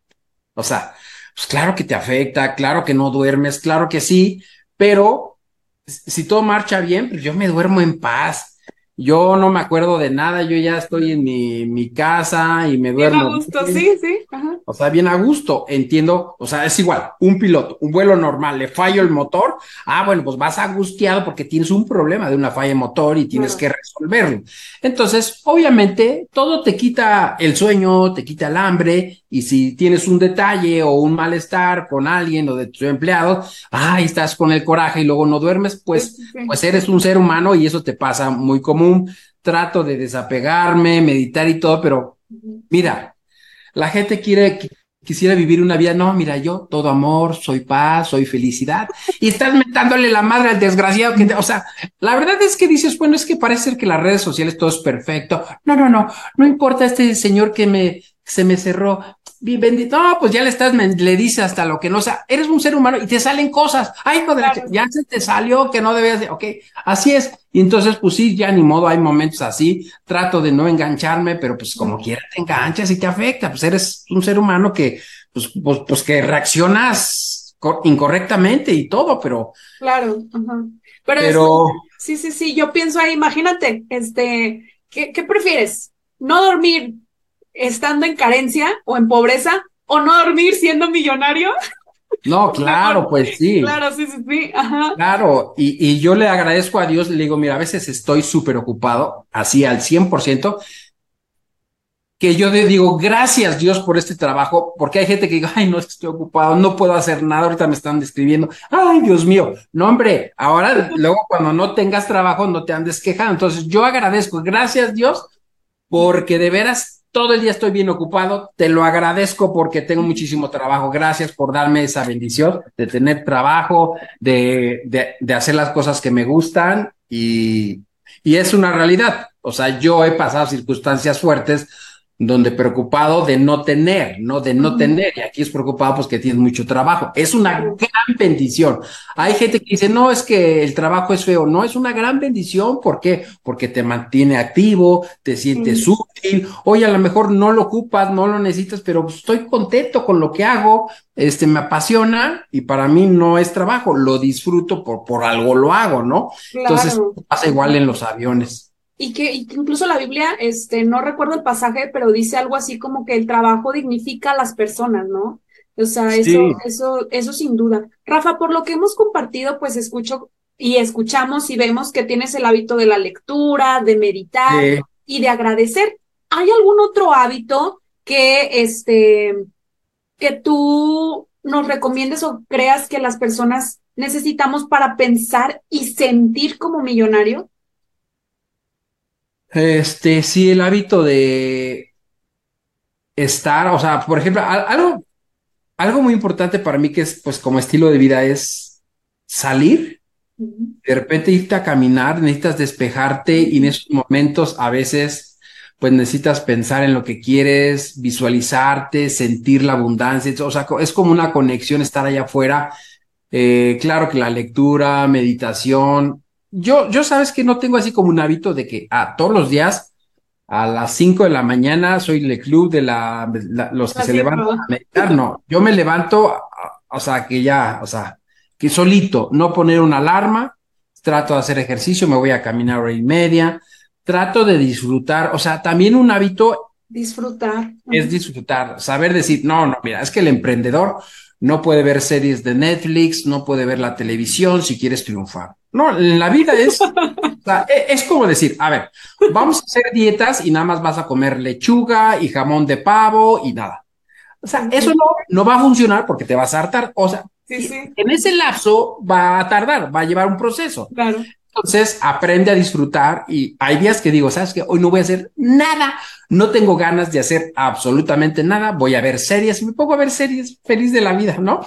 o sea, pues claro que te afecta, claro que no duermes, claro que sí, pero si todo marcha bien, pues yo me duermo en paz. Yo no me acuerdo de nada, yo ya estoy en mi, mi casa y me duermo. Bien a gusto, sí, sí. O sea, bien a gusto, entiendo. O sea, es igual, un piloto, un vuelo normal, le fallo el motor. Ah, bueno, pues vas angustiado porque tienes un problema de una falla de motor y tienes que resolverlo. Entonces, obviamente, todo te quita el sueño, te quita el hambre. Y si tienes un detalle o un malestar con alguien o de tus empleados, ay, estás con el coraje y luego no duermes, pues, pues eres un ser humano y eso te pasa muy común trato de desapegarme, meditar y todo, pero mira, la gente quiere, quisiera vivir una vida, no, mira, yo todo amor, soy paz, soy felicidad, y estás metándole la madre al desgraciado que, o sea, la verdad es que dices, bueno, es que parece ser que las redes sociales todo es perfecto. No, no, no, no importa este señor que me, se me cerró, bendito, no, pues ya le estás, le dice hasta lo que no, o sea, eres un ser humano y te salen cosas, ay, joder, ya se te salió que no debías de, ok, así es, y entonces, pues sí, ya ni modo, hay momentos así, trato de no engancharme, pero pues como quiera te enganchas y te afecta, pues eres un ser humano que, pues, pues, pues que reaccionas incorrectamente y todo, pero... Claro, ajá. Pero, sí, sí, sí, yo pienso ahí, imagínate, este, ¿qué, qué prefieres? ¿No dormir estando en carencia o en pobreza o no dormir siendo millonario. No, claro, pues sí. Claro, sí, sí, sí. Ajá. Claro, y, y, yo le agradezco a Dios, le digo, mira, a veces estoy súper ocupado, así al 100%, que yo le digo, gracias Dios por este trabajo, porque hay gente que diga, ay, no estoy ocupado, no puedo hacer nada, ahorita me están describiendo, ay, Dios mío, no, hombre, ahora, luego cuando no tengas trabajo, no te andes quejando. Entonces, yo agradezco, gracias Dios, porque de veras todo el día estoy bien ocupado, te lo agradezco porque tengo muchísimo trabajo, gracias por darme esa bendición de tener trabajo, de, de, hacer las cosas que me gustan y, y es una realidad. O sea, yo he pasado circunstancias fuertes donde preocupado de no tener, no de no tener, y aquí es preocupado pues que tienes mucho trabajo. Es una gran bendición. Hay gente que dice, no, es que el trabajo es feo, no, es una gran bendición, ¿por qué? Porque te mantiene activo, te sientes útil, oye, a lo mejor no lo ocupas, no lo necesitas, pero estoy contento con lo que hago, este, me apasiona y para mí no es trabajo, lo disfruto por, por algo lo hago, ¿no? Entonces pasa igual en los aviones y que incluso la Biblia, este, no recuerdo el pasaje, pero dice algo así como que el trabajo dignifica a las personas, ¿no? O sea, eso, eso, eso sin duda. Rafa, por lo que hemos compartido, pues escucho y escuchamos y vemos que tienes el hábito de la lectura, de meditar y de agradecer. ¿Hay algún otro hábito que, este, que tú nos recomiendes o creas que las personas necesitamos para pensar y sentir como millonario? Este, sí, el hábito de estar, o sea, por ejemplo, algo, algo muy importante para mí que es, pues, como estilo de vida es salir, de repente irte a caminar, necesitas despejarte y en esos momentos a veces, pues, necesitas pensar en lo que quieres, visualizarte, sentir la abundancia, o sea, es como una conexión estar allá afuera. Eh, claro que la lectura, meditación, yo, yo sabes que no tengo así como un hábito de que a ah, todos los días a las 5 de la mañana soy el club de la, los que se levantan a meditar. No, yo me levanto, o sea, que ya, o sea, que solito, no poner una alarma, trato de hacer ejercicio, me voy a caminar hora y media, trato de disfrutar, o sea, también un hábito. Disfrutar. Es disfrutar, saber decir, no, no, mira, es que el emprendedor no puede ver series de Netflix, no puede ver la televisión si quieres triunfar. No, la vida es, e, es como decir, a ver, vamos a hacer dietas y nada más vas a comer lechuga y jamón de pavo y nada. O sea, eso no, no va a funcionar porque te vas a hartar. O sea, En ese lapso va a tardar, va a llevar un proceso. Claro. Entonces aprende a disfrutar y hay días que digo, sabes que hoy no voy a hacer nada, no tengo ganas de hacer absolutamente nada, voy a ver series y me pongo a ver series feliz de la vida, ¿no?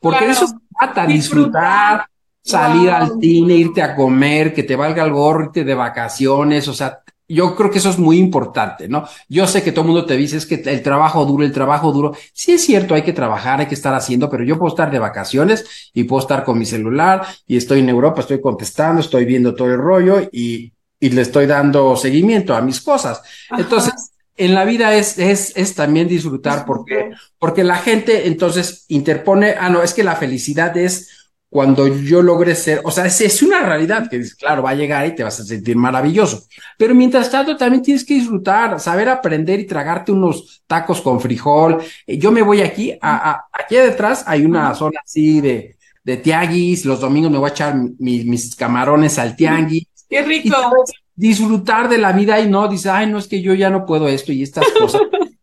Porque eso se trata, disfrutar, salir al cine, irte a comer, que te valga el gorro, irte de vacaciones, o sea, yo creo que eso es muy importante, ¿no? Yo sé que todo el mundo te dice es que el trabajo duro, el trabajo duro. Sí es cierto, hay que trabajar, hay que estar haciendo, pero yo puedo estar de vacaciones y puedo estar con mi celular y estoy en Europa, estoy contestando, estoy viendo todo el rollo y, y le estoy dando seguimiento a mis cosas. Entonces, en la vida es, es, es también disfrutar porque, porque la gente entonces interpone, ah, no, es que la felicidad es cuando yo logre ser, o sea, es, es una realidad que claro, va a llegar y te vas a sentir maravilloso. Pero mientras tanto, también tienes que disfrutar, saber aprender y tragarte unos tacos con frijol. Eh, yo me voy aquí, a, aquí detrás hay una zona así de, de tianguis. Los domingos me voy a echar mis camarones al tianguis. Qué rico. disfrutar de la vida y no, dice, ay, no es que yo ya no puedo esto y estas cosas.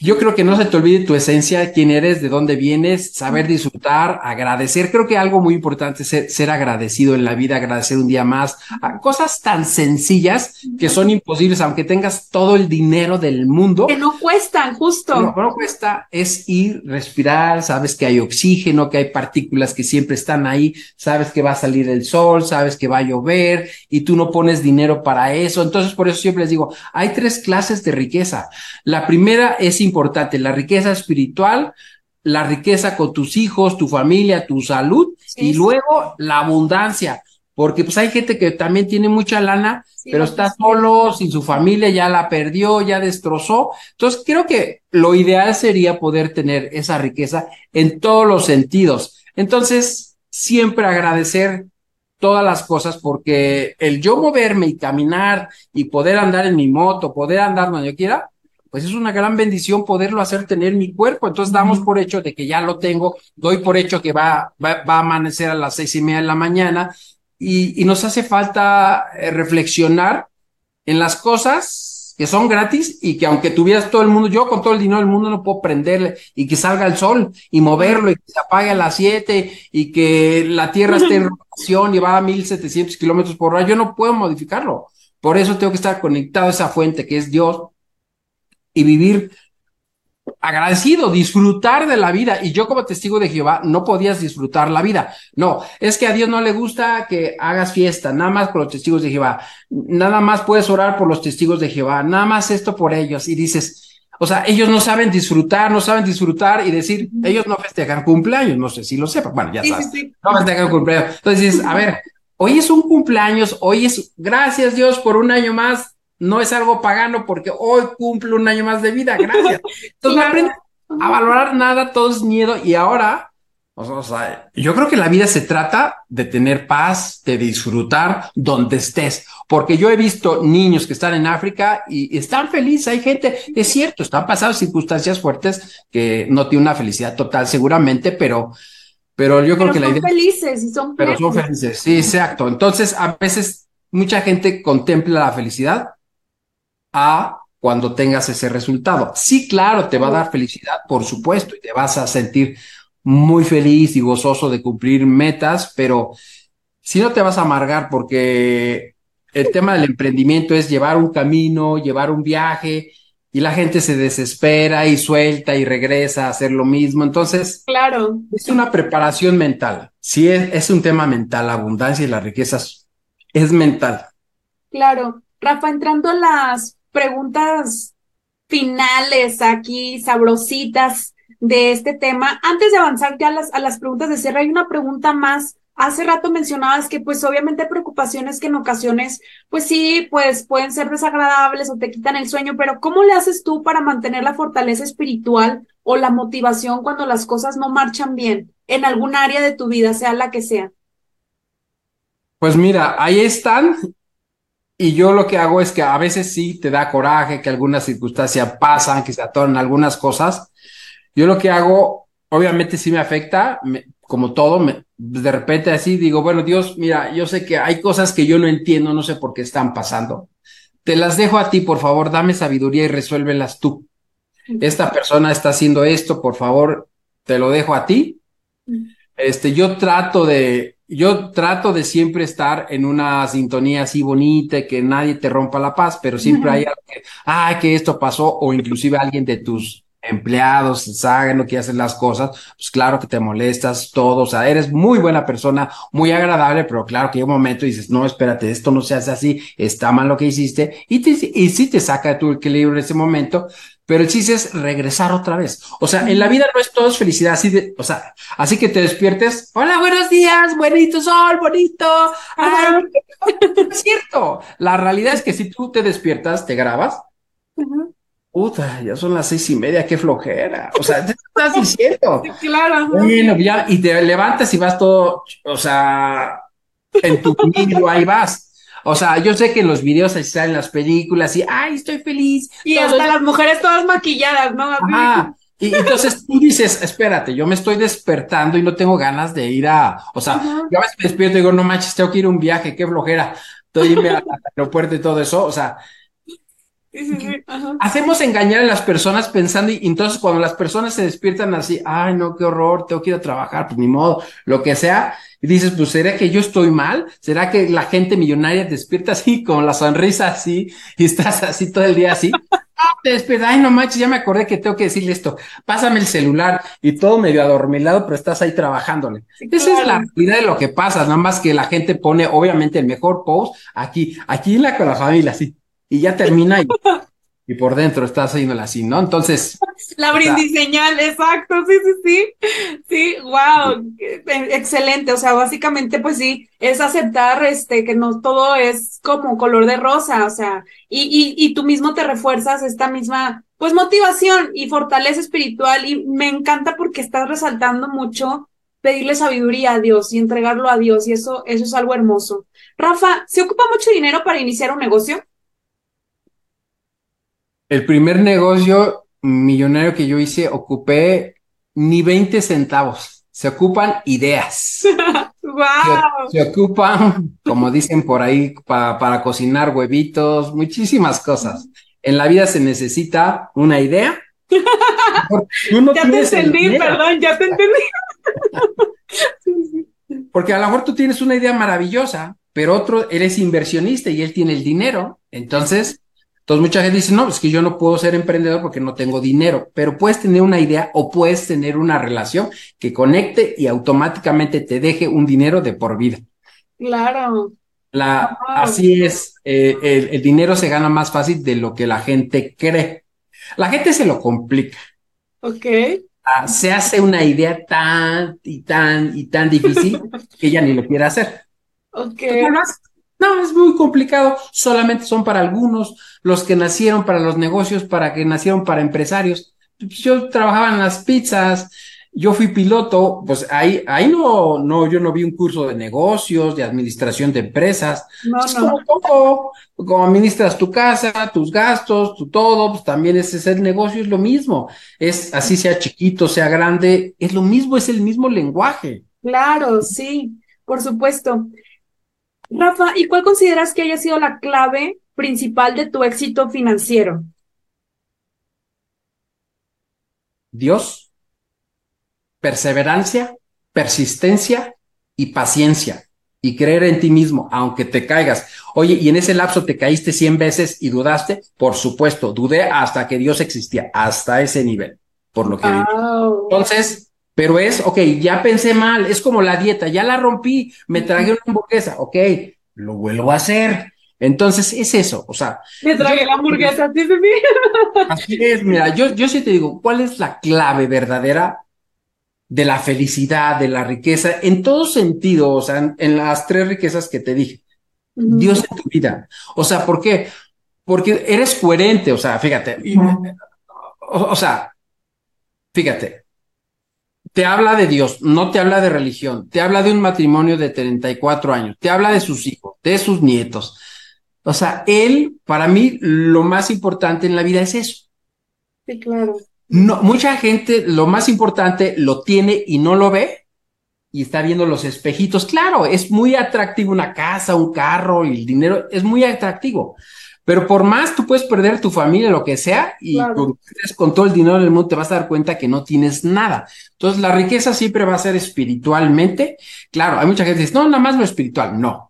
Yo creo que no se te olvide tu esencia, quién eres, de dónde vienes, saber disfrutar, agradecer. Creo que algo muy importante es ser, agradecido en la vida, agradecer un día más. Cosas tan sencillas que son imposibles, aunque tengas todo el dinero del mundo. Que no cuestan, justo. No, no cuesta, es ir, respirar, sabes que hay oxígeno, que hay partículas que siempre están ahí, sabes que va a salir el sol, sabes que va a llover y tú no pones dinero para eso. Entonces, por eso siempre les digo, hay tres clases de riqueza. La primera es importante, la riqueza espiritual, la riqueza con tus hijos, tu familia, tu salud y luego la abundancia, porque pues hay gente que también tiene mucha lana, pero está solo, sin su familia, ya la perdió, ya destrozó. Entonces creo que lo ideal sería poder tener esa riqueza en todos los sentidos. Entonces, siempre agradecer todas las cosas porque el yo moverme y caminar y poder andar en mi moto, poder andar donde yo quiera, pues es una gran bendición poderlo hacer tener mi cuerpo. Entonces damos por hecho de que ya lo tengo, doy por hecho que va, va, a amanecer a las seis y media de la mañana y, y nos hace falta eh, reflexionar en las cosas que son gratis y que aunque tuvieras todo el mundo, yo con todo el dinero del mundo no puedo prenderle y que salga el sol y moverlo y que se apague a las siete y que la tierra esté en rotación y va a mil setecientos kilómetros por hora, yo no puedo modificarlo. Por eso tengo que estar conectado a esa fuente que es Dios y vivir agradecido, disfrutar de la vida. Y yo como testigo de Jehová no podías disfrutar la vida. No, es que a Dios no le gusta que hagas fiesta, nada más con los testigos de Jehová. Nada más puedes orar por los testigos de Jehová, nada más esto por ellos. Y dices, o sea, ellos no saben disfrutar, no saben disfrutar y decir, ellos no festejan cumpleaños, no sé si lo sepan. Bueno, ya sabes, no festejan cumpleaños. Entonces dices, a ver, hoy es un cumpleaños, hoy es, gracias Dios por un año más no es algo pagano porque hoy cumplo un año más de vida, gracias. Entonces no aprende a valorar nada, todo es miedo y ahora, o sea, yo creo que la vida se trata de tener paz, de disfrutar donde estés, porque yo he visto niños que están en África y están felices, hay gente, es cierto, están pasando circunstancias fuertes que no tienen una felicidad total seguramente, pero pero yo creo que la idea son felices y son pero son felices, sí, exacto. Entonces, a veces mucha gente contempla la felicidad a cuando tengas ese resultado. Sí, claro, te va a dar felicidad, por supuesto, y te vas a sentir muy feliz y gozoso de cumplir metas, pero si no te vas a amargar porque el tema del emprendimiento es llevar un camino, llevar un viaje y la gente se desespera y suelta y regresa a hacer lo mismo. Entonces, claro. Es una preparación mental. Sí, es, es un tema mental. La abundancia y las riquezas es mental. Claro. Rafa, entrando a las preguntas finales aquí, sabrositas de este tema. Antes de avanzar ya a las, a las preguntas de cierre, hay una pregunta más. Hace rato mencionabas que pues obviamente hay preocupaciones que en ocasiones pues sí, pues pueden ser desagradables o te quitan el sueño, pero ¿cómo le haces tú para mantener la fortaleza espiritual o la motivación cuando las cosas no marchan bien en algún área de tu vida, sea la que sea? Pues mira, ahí están y yo lo que hago es que a veces sí te da coraje, que algunas circunstancias pasan, que se atoran algunas cosas. Yo lo que hago, obviamente sí me afecta, como todo, me, de repente así digo, bueno, Dios, mira, yo sé que hay cosas que yo no entiendo, no sé por qué están pasando. Te las dejo a ti, por favor, dame sabiduría y resuélvelas tú. Esta persona está haciendo esto, por favor, te lo dejo a ti Este, yo trato de, yo trato de siempre estar en una sintonía así bonita, que nadie te rompa la paz, pero siempre hay algo que, ay, que esto pasó, o inclusive alguien de tus empleados saben lo que hacen las cosas, pues claro que te molestas, todo, o sea, eres muy buena persona, muy agradable, pero claro que hay un momento y dices, no, espérate, esto no se hace así, está mal lo que hiciste, y, te, y sí te saca de tu equilibrio en ese momento, pero el chiste es regresar otra vez. O sea, en la vida no es todo es felicidad, así de, o sea, así que te despiertes, hola, buenos días, bonito sol, bonito. Ay, es cierto, la realidad es que si tú te despiertas, te grabas, Puta, ya son las seis y media, qué flojera. O sea, ¿qué estás diciendo? claro. Bueno, ya, y te levantas y vas todo, o sea, en tu nido, ahí vas. O sea, yo sé que en los videos ahí salen las películas y, ay, estoy feliz. Y hasta las mujeres todas maquilladas, ¿no? Ajá. Y entonces tú dices, espérate, yo me estoy despertando y no tengo ganas de ir a, o sea, yo me despierto y digo, no manches, tengo que ir a un viaje, qué flojera, estoy irme al aeropuerto y todo eso, o sea, Hacemos engañar a las personas pensando, y entonces cuando las personas se despiertan así, ay, no, qué horror, tengo que ir a trabajar, pues ni modo, lo que sea, y dices, pues ¿será que yo estoy mal? ¿Será que la gente millonaria despierta así, con la sonrisa así, y estás así todo el día así? te despiertas, ay, no manches, ya me acordé que tengo que decirle esto, pásame el celular, y todo medio adormilado, pero estás ahí trabajándole. Esa es la realidad de lo que pasa, nada más que la gente pone, obviamente, el mejor post aquí, aquí la con la familia, así y ya termina y, y por dentro estás haciéndola así, ¿no? Entonces. La brindiseñal, exacto, sí, sí, sí. Sí, wow, excelente. O sea, básicamente, pues sí, es aceptar este que no todo es como color de rosa, o sea, y, y, y tú mismo te refuerzas esta misma, pues, motivación y fortaleza espiritual. Y me encanta porque estás resaltando mucho pedirle sabiduría a Dios y entregarlo a Dios, y eso, eso es algo hermoso. Rafa, ¿se ocupa mucho dinero para iniciar un negocio? El primer negocio millonario que yo hice, ocupé ni 20 centavos. Se ocupan ideas. wow. Se, ocupan, como dicen por ahí, para cocinar huevitos, muchísimas cosas. En la vida se necesita una idea. ya te entendí, perdón, ya te entendí. Porque a lo mejor tú tienes una idea maravillosa, pero otro eres inversionista y él tiene el dinero. Entonces, entonces mucha gente dice, no, es que yo no puedo ser emprendedor porque no tengo dinero, pero puedes tener una idea o puedes tener una relación que conecte y automáticamente te deje un dinero de por vida. Claro. La, Así es, eh, el, dinero se gana más fácil de lo que la gente cree. La gente se lo complica. Ok. Ah, se hace una idea tan y tan y tan difícil que ya ni lo quiere hacer. Ok. No, es muy complicado. Solamente son para algunos, los que nacieron para los negocios, para que nacieron para empresarios. Pues, yo trabajaba en las pizzas, yo fui piloto, pues ahí, ahí no, no, yo no vi un curso de negocios, de administración de empresas. No, es como todo, como administras tu casa, tus gastos, tu todo, pues también ese el negocio, es lo mismo. Es así sea chiquito, sea grande, es lo mismo, es el mismo lenguaje. Claro, sí, por supuesto. Rafa, ¿y cuál consideras que haya sido la clave principal de tu éxito financiero? Dios, perseverancia, persistencia y paciencia y creer en ti mismo, aunque te caigas. Oye, y en ese lapso te caíste 100 veces y dudaste, por supuesto, dudé hasta que Dios existía, hasta ese nivel, por lo que vi. Entonces, pero es, ok, ya pensé mal, es como la dieta, ya la rompí, me tragué una hamburguesa, ok, lo vuelvo a hacer. Entonces es eso, o sea. Me tragué la hamburguesa, sí, sí, Así es, mira, yo, yo sí te digo, ¿cuál es la clave verdadera de la felicidad, de la riqueza, en todo sentido, o sea, en, las tres riquezas que te dije? Dios en tu vida. O sea, ¿por qué? Porque eres coherente, o sea, fíjate, o sea, fíjate, te habla de Dios, no te habla de religión, te habla de un matrimonio de 34 años, te habla de sus hijos, de sus nietos. O sea, él, para mí, lo más importante en la vida es eso. Sí, claro. No, mucha gente lo más importante lo tiene y no lo ve y está viendo los espejitos. Claro, es muy atractivo una casa, un carro y el dinero es muy atractivo, Pero por más tú puedes perder tu familia, lo que sea, y con, todo el dinero del mundo te vas a dar cuenta que no tienes nada. Entonces, la riqueza siempre va a ser espiritualmente. Claro, hay mucha gente que dice, no, nada más lo espiritual. No,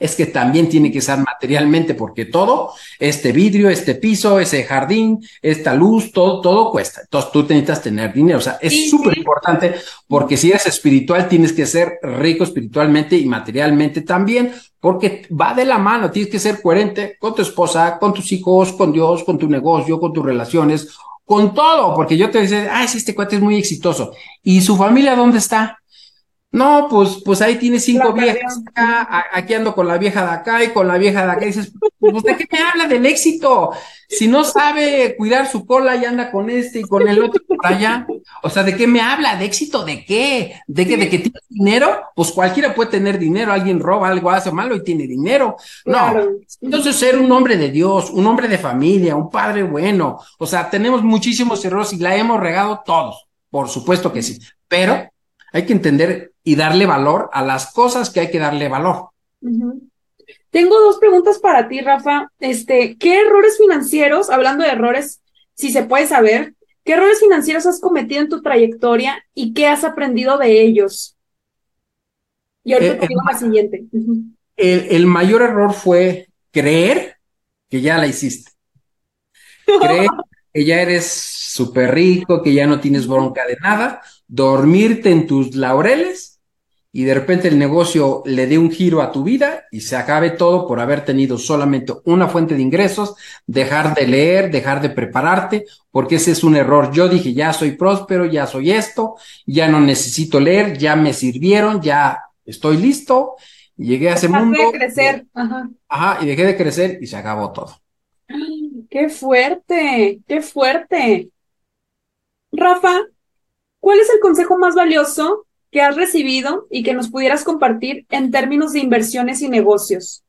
es que también tiene que ser materialmente, porque todo, este vidrio, este piso, ese jardín, esta luz, todo, todo cuesta. Entonces tú necesitas tener dinero. O sea, es súper importante porque si eres espiritual, tienes que ser rico espiritualmente y materialmente también, porque va de la mano. Tienes que ser coherente con tu esposa, con tus hijos, con Dios, con tu negocio, con tus relaciones, con todo, porque yo te dice, ah, este cuate es muy exitoso. ¿Y su familia dónde está? No, pues, pues ahí tiene cinco viejas acá, aquí ando con la vieja de acá y con la vieja de acá. Y dices, pues, ¿de qué me habla del éxito? Si no sabe cuidar su cola y anda con este y con el otro por allá. O sea, ¿de qué me habla? ¿De éxito? ¿De qué? ¿De qué? ¿De que tiene dinero? Pues cualquiera puede tener dinero. Alguien roba algo, hace malo y tiene dinero. No. Entonces, ser un hombre de Dios, un hombre de familia, un padre bueno. O sea, tenemos muchísimos errores y la hemos regado todos. Por supuesto que sí. Pero hay que entender y darle valor a las cosas que hay que darle valor. Tengo dos preguntas para ti, Rafa. Este, ¿qué errores financieros, hablando de errores, si se puede saber, qué errores financieros has cometido en tu trayectoria y qué has aprendido de ellos? Y ahorita eh, te digo la siguiente. el, mayor error fue creer que ya la hiciste. Creer que ya eres súper rico, que ya no tienes bronca de nada, dormirte en tus laureles y de repente el negocio le dé un giro a tu vida y se acabe todo por haber tenido solamente una fuente de ingresos, dejar de leer, dejar de prepararte, porque ese es un error. Yo dije, ya soy próspero, ya soy esto, ya no necesito leer, ya me sirvieron, ya estoy listo, llegué a ese mundo. de crecer. Ajá. Ajá, y dejé de crecer y se acabó todo. ¡Qué fuerte! ¡Qué fuerte! Rafa, ¿Cuál es el consejo más valioso que has recibido y que nos pudieras compartir en términos de inversiones y negocios?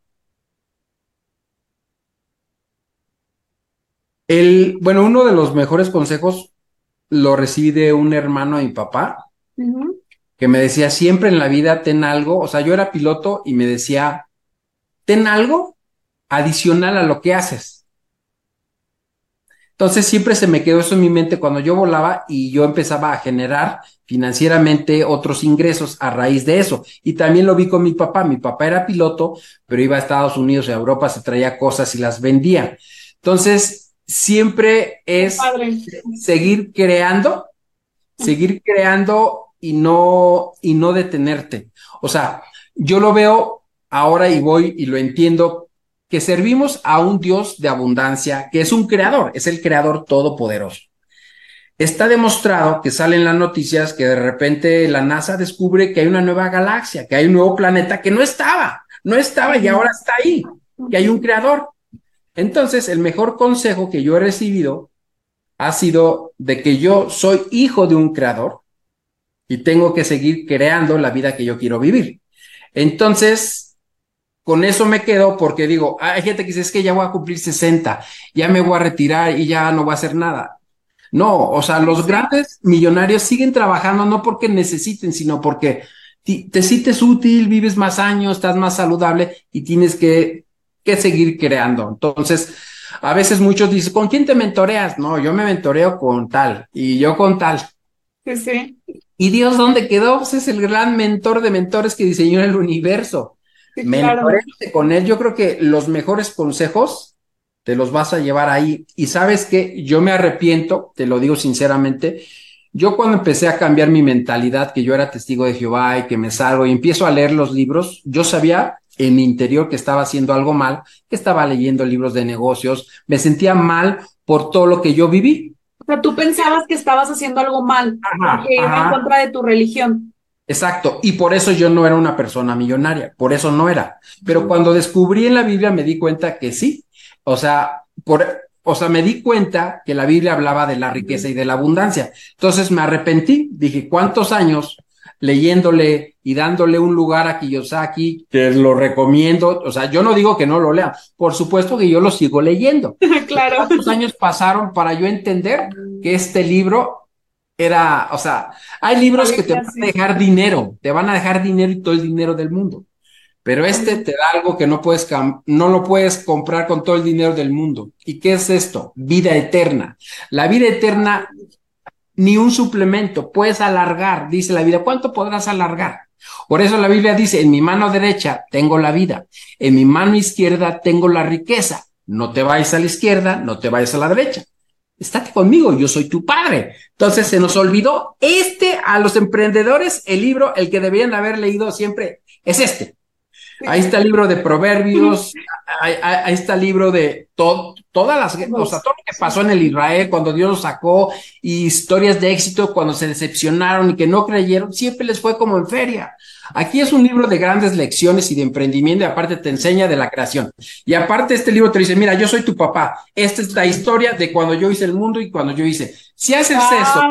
El, bueno, uno de los mejores consejos lo recibí de un hermano de mi papá, que me decía siempre en la vida ten algo, o sea, yo era piloto y me decía, ten algo adicional a lo que haces. Entonces siempre se me quedó eso en mi mente cuando yo volaba y yo empezaba a generar financieramente otros ingresos a raíz de eso. Y también lo vi con mi papá. Mi papá era piloto, pero iba a Estados Unidos y a Europa, se traía cosas y las vendía. Entonces, siempre es seguir creando, seguir creando y no, y no detenerte. O sea, yo lo veo ahora y voy y lo entiendo que servimos a un Dios de abundancia, que es un creador, es el creador todopoderoso. Está demostrado que salen las noticias que de repente la NASA descubre que hay una nueva galaxia, que hay un nuevo planeta que no estaba, no estaba y ahora está ahí, que hay un creador. Entonces, el mejor consejo que yo he recibido ha sido de que yo soy hijo de un creador y tengo que seguir creando la vida que yo quiero vivir. Entonces, con eso me quedo porque digo, hay gente que dice, es que ya voy a cumplir 60, ya me voy a retirar y ya no voy a hacer nada. No, o sea, los grandes millonarios siguen trabajando no porque necesiten, sino porque te sientes útil, vives más años, estás más saludable y tienes que, que seguir creando. Entonces, a veces muchos dicen, ¿con quién te mentoreas? No, yo me mentoreo con tal y yo con tal. Sí, sí. ¿Y Dios dónde quedó? Pues es el gran mentor de mentores que diseñó el universo con él. Yo creo que los mejores consejos te los vas a llevar ahí. Y sabes que yo me arrepiento, te lo digo sinceramente. Yo cuando empecé a cambiar mi mentalidad, que yo era testigo de Jehová y que me salgo y empiezo a leer los libros, yo sabía en mi interior que estaba haciendo algo mal, que estaba leyendo libros de negocios, me sentía mal por todo lo que yo viví. O sea, tú pensabas que estabas haciendo algo mal, iba en contra de tu religión. Exacto, y por eso yo no era una persona millonaria, por eso no era. Pero cuando descubrí en la Biblia me di cuenta que sí, o sea, por, o sea, me di cuenta que la Biblia hablaba de la riqueza y de la abundancia. Entonces me arrepentí, dije, ¿cuántos años leyéndole y dándole un lugar a Kiyosaki? Te lo recomiendo, o sea, yo no digo que no lo lea, por supuesto que yo lo sigo leyendo. claro. ¿Cuántos años pasaron para yo entender que este libro era, o sea, hay libros que te van a dejar dinero, te van a dejar dinero y todo el dinero del mundo. pero este te da algo que no puedes, no lo puedes comprar con todo el dinero del mundo. ¿Y qué es esto? Vida eterna. La vida eterna, ni un suplemento, puedes alargar, dice la vida. ¿Cuánto podrás alargar? Por eso la Biblia dice, en mi mano derecha tengo la vida, en mi mano izquierda tengo la riqueza. No te vayas a la izquierda, no te vayas a la derecha. Estate conmigo, yo soy tu padre. Entonces se nos olvidó este a los emprendedores, el libro, el que deberían haber leído siempre, es este. Ahí está el libro de Proverbios, ahí, está el libro de todo, todas las, o todo lo que pasó en el Israel cuando Dios los sacó, y historias de éxito cuando se decepcionaron y que no creyeron, siempre les fue como en feria. Aquí es un libro de grandes lecciones y de emprendimiento y aparte te enseña de la creación. Y aparte este libro te dice, mira, yo soy tu papá. Esta es la historia de cuando yo hice el mundo y cuando yo hice. Si haces eso,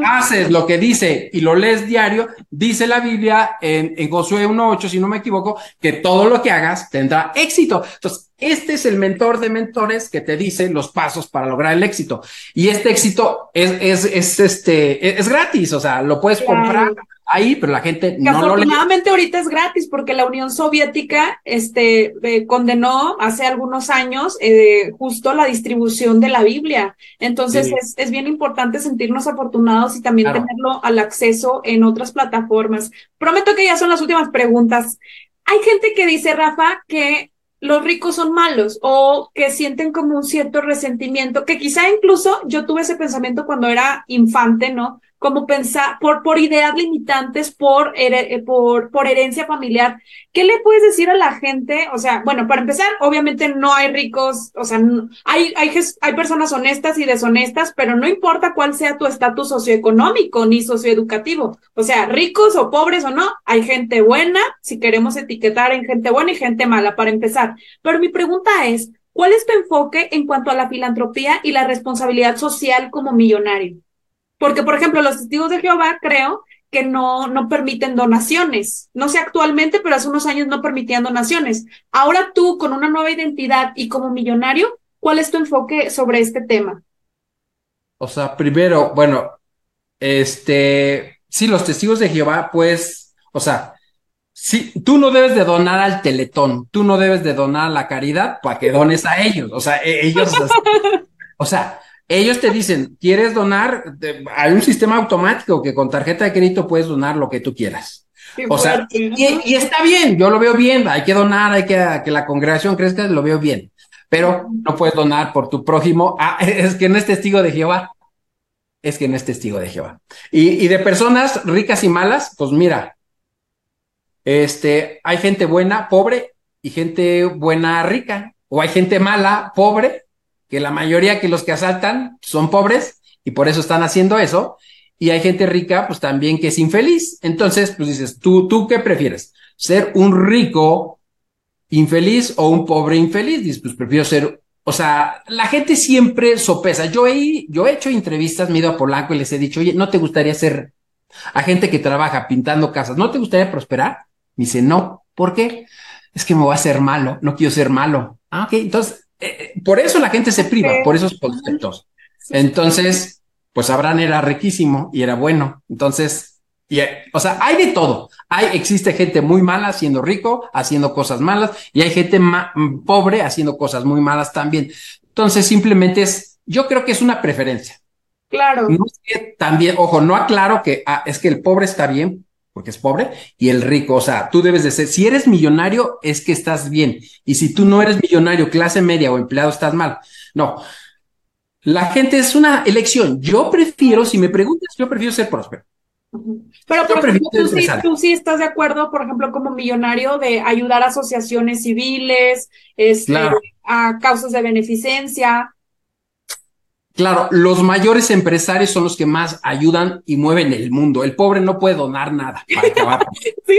haces lo que dice y lo lees diario, dice la Biblia en, en Josué 1.8, si no me equivoco, que todo lo que hagas tendrá éxito. Entonces, este es el mentor de mentores que te dice los pasos para lograr el éxito. Y este éxito es, es, es este, es gratis, o sea, lo puedes comprar ahí, pero la gente no lo Afortunadamente ahorita es gratis porque la Unión Soviética este, eh, condenó hace algunos años eh, justo la distribución de la Biblia. Entonces es, es, bien importante sentirnos afortunados y también tenerlo al acceso en otras plataformas. Prometo que ya son las últimas preguntas. Hay gente que dice, Rafa, que los ricos son malos o que sienten como un cierto resentimiento, que quizá incluso yo tuve ese pensamiento cuando era infante, ¿no? Como pensar, por, por ideas limitantes, por, eh, por, por herencia familiar. ¿Qué le puedes decir a la gente? O sea, bueno, para empezar, obviamente no hay ricos, o sea, hay, hay, hay personas honestas y deshonestas, pero no importa cuál sea tu estatus socioeconómico ni socioeducativo. O sea, ricos o pobres o no, hay gente buena, si queremos etiquetar en gente buena y gente mala, para empezar. Pero mi pregunta es, ¿cuál es tu enfoque en cuanto a la filantropía y la responsabilidad social como millonario? Porque, por ejemplo, los testigos de Jehová creo que no, no permiten donaciones. No sé actualmente, pero hace unos años no permitían donaciones. Ahora tú, con una nueva identidad y como millonario, ¿cuál es tu enfoque sobre este tema? O sea, primero, bueno, este, sí, los testigos de Jehová, pues, o sea, sí, tú no debes de donar al teletón, tú no debes de donar a la caridad para que dones a ellos, o sea, e, ellos, o sea, ellos te dicen, ¿quieres donar? Hay un sistema automático que con tarjeta de crédito puedes donar lo que tú quieras. o sea, y, está bien, yo lo veo bien, hay que donar, hay que que la congregación crezca, lo veo bien, pero no puedes donar por tu prójimo. Ah, es que no es testigo de Jehová. Es que no es testigo de Jehová. Y, y de personas ricas y malas, pues mira, este, hay gente buena, pobre, y gente buena, rica, o hay gente mala, pobre, que la mayoría que los que asaltan son pobres y por eso están haciendo eso. Y hay gente rica, pues también que es infeliz. Entonces, pues dices, ¿tú, tú qué prefieres? ¿Ser un rico infeliz o un pobre infeliz? Dices, pues prefiero ser, o sea, la gente siempre sopesa. Yo he, yo he hecho entrevistas, me he ido a Polanco y les he dicho, oye, ¿no te gustaría ser a gente que trabaja pintando casas? ¿No te gustaría prosperar? Me dice, no. ¿Por qué? Es que me voy a hacer malo, no quiero ser malo. Ah, ok, entonces eh, por eso la gente se priva, por esos conceptos. Entonces, pues Abraham era riquísimo y era bueno. Entonces, y, o sea, hay de todo. Hay, existe gente muy mala siendo rico, haciendo cosas malas, y hay gente pobre haciendo cosas muy malas también. Entonces, simplemente es, yo creo que es una preferencia. Claro. también, ojo, no aclaro que ah, es que el pobre está bien, porque es pobre, y el rico, o sea, tú debes de ser, si eres millonario, es que estás bien, y si tú no eres millonario, clase media o empleado, estás mal. No, la gente es una elección. Yo prefiero, si me preguntas, yo prefiero ser próspero. Pero por ejemplo, tú sí, tú sí, estás de acuerdo, por ejemplo, como millonario, de ayudar a asociaciones civiles, este, a causas de beneficencia, Claro, los mayores empresarios son los que más ayudan y mueven el mundo. El pobre no puede donar nada para acabar. sí.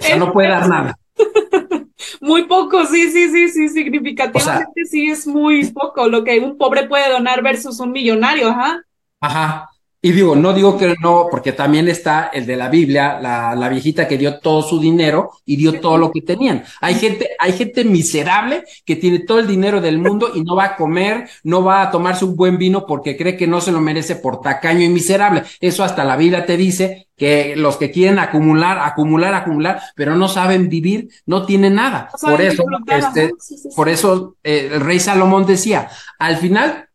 O sea, no puede dar nada. Muy poco, sí, sí, sí, sí, significativamente sí es muy poco lo que un pobre puede donar versus un millonario, ajá. Ajá. Y digo, no digo que no, porque también está el de la Biblia, la, la, viejita que dio todo su dinero y dio todo lo que tenían. Hay gente, hay gente miserable que tiene todo el dinero del mundo y no va a comer, no va a tomarse un buen vino porque cree que no se lo merece por tacaño y miserable. Eso hasta la Biblia te dice que los que quieren acumular, acumular, acumular, pero no saben vivir, no tienen nada. por eso, este, por eso eh, el rey Salomón decía, al final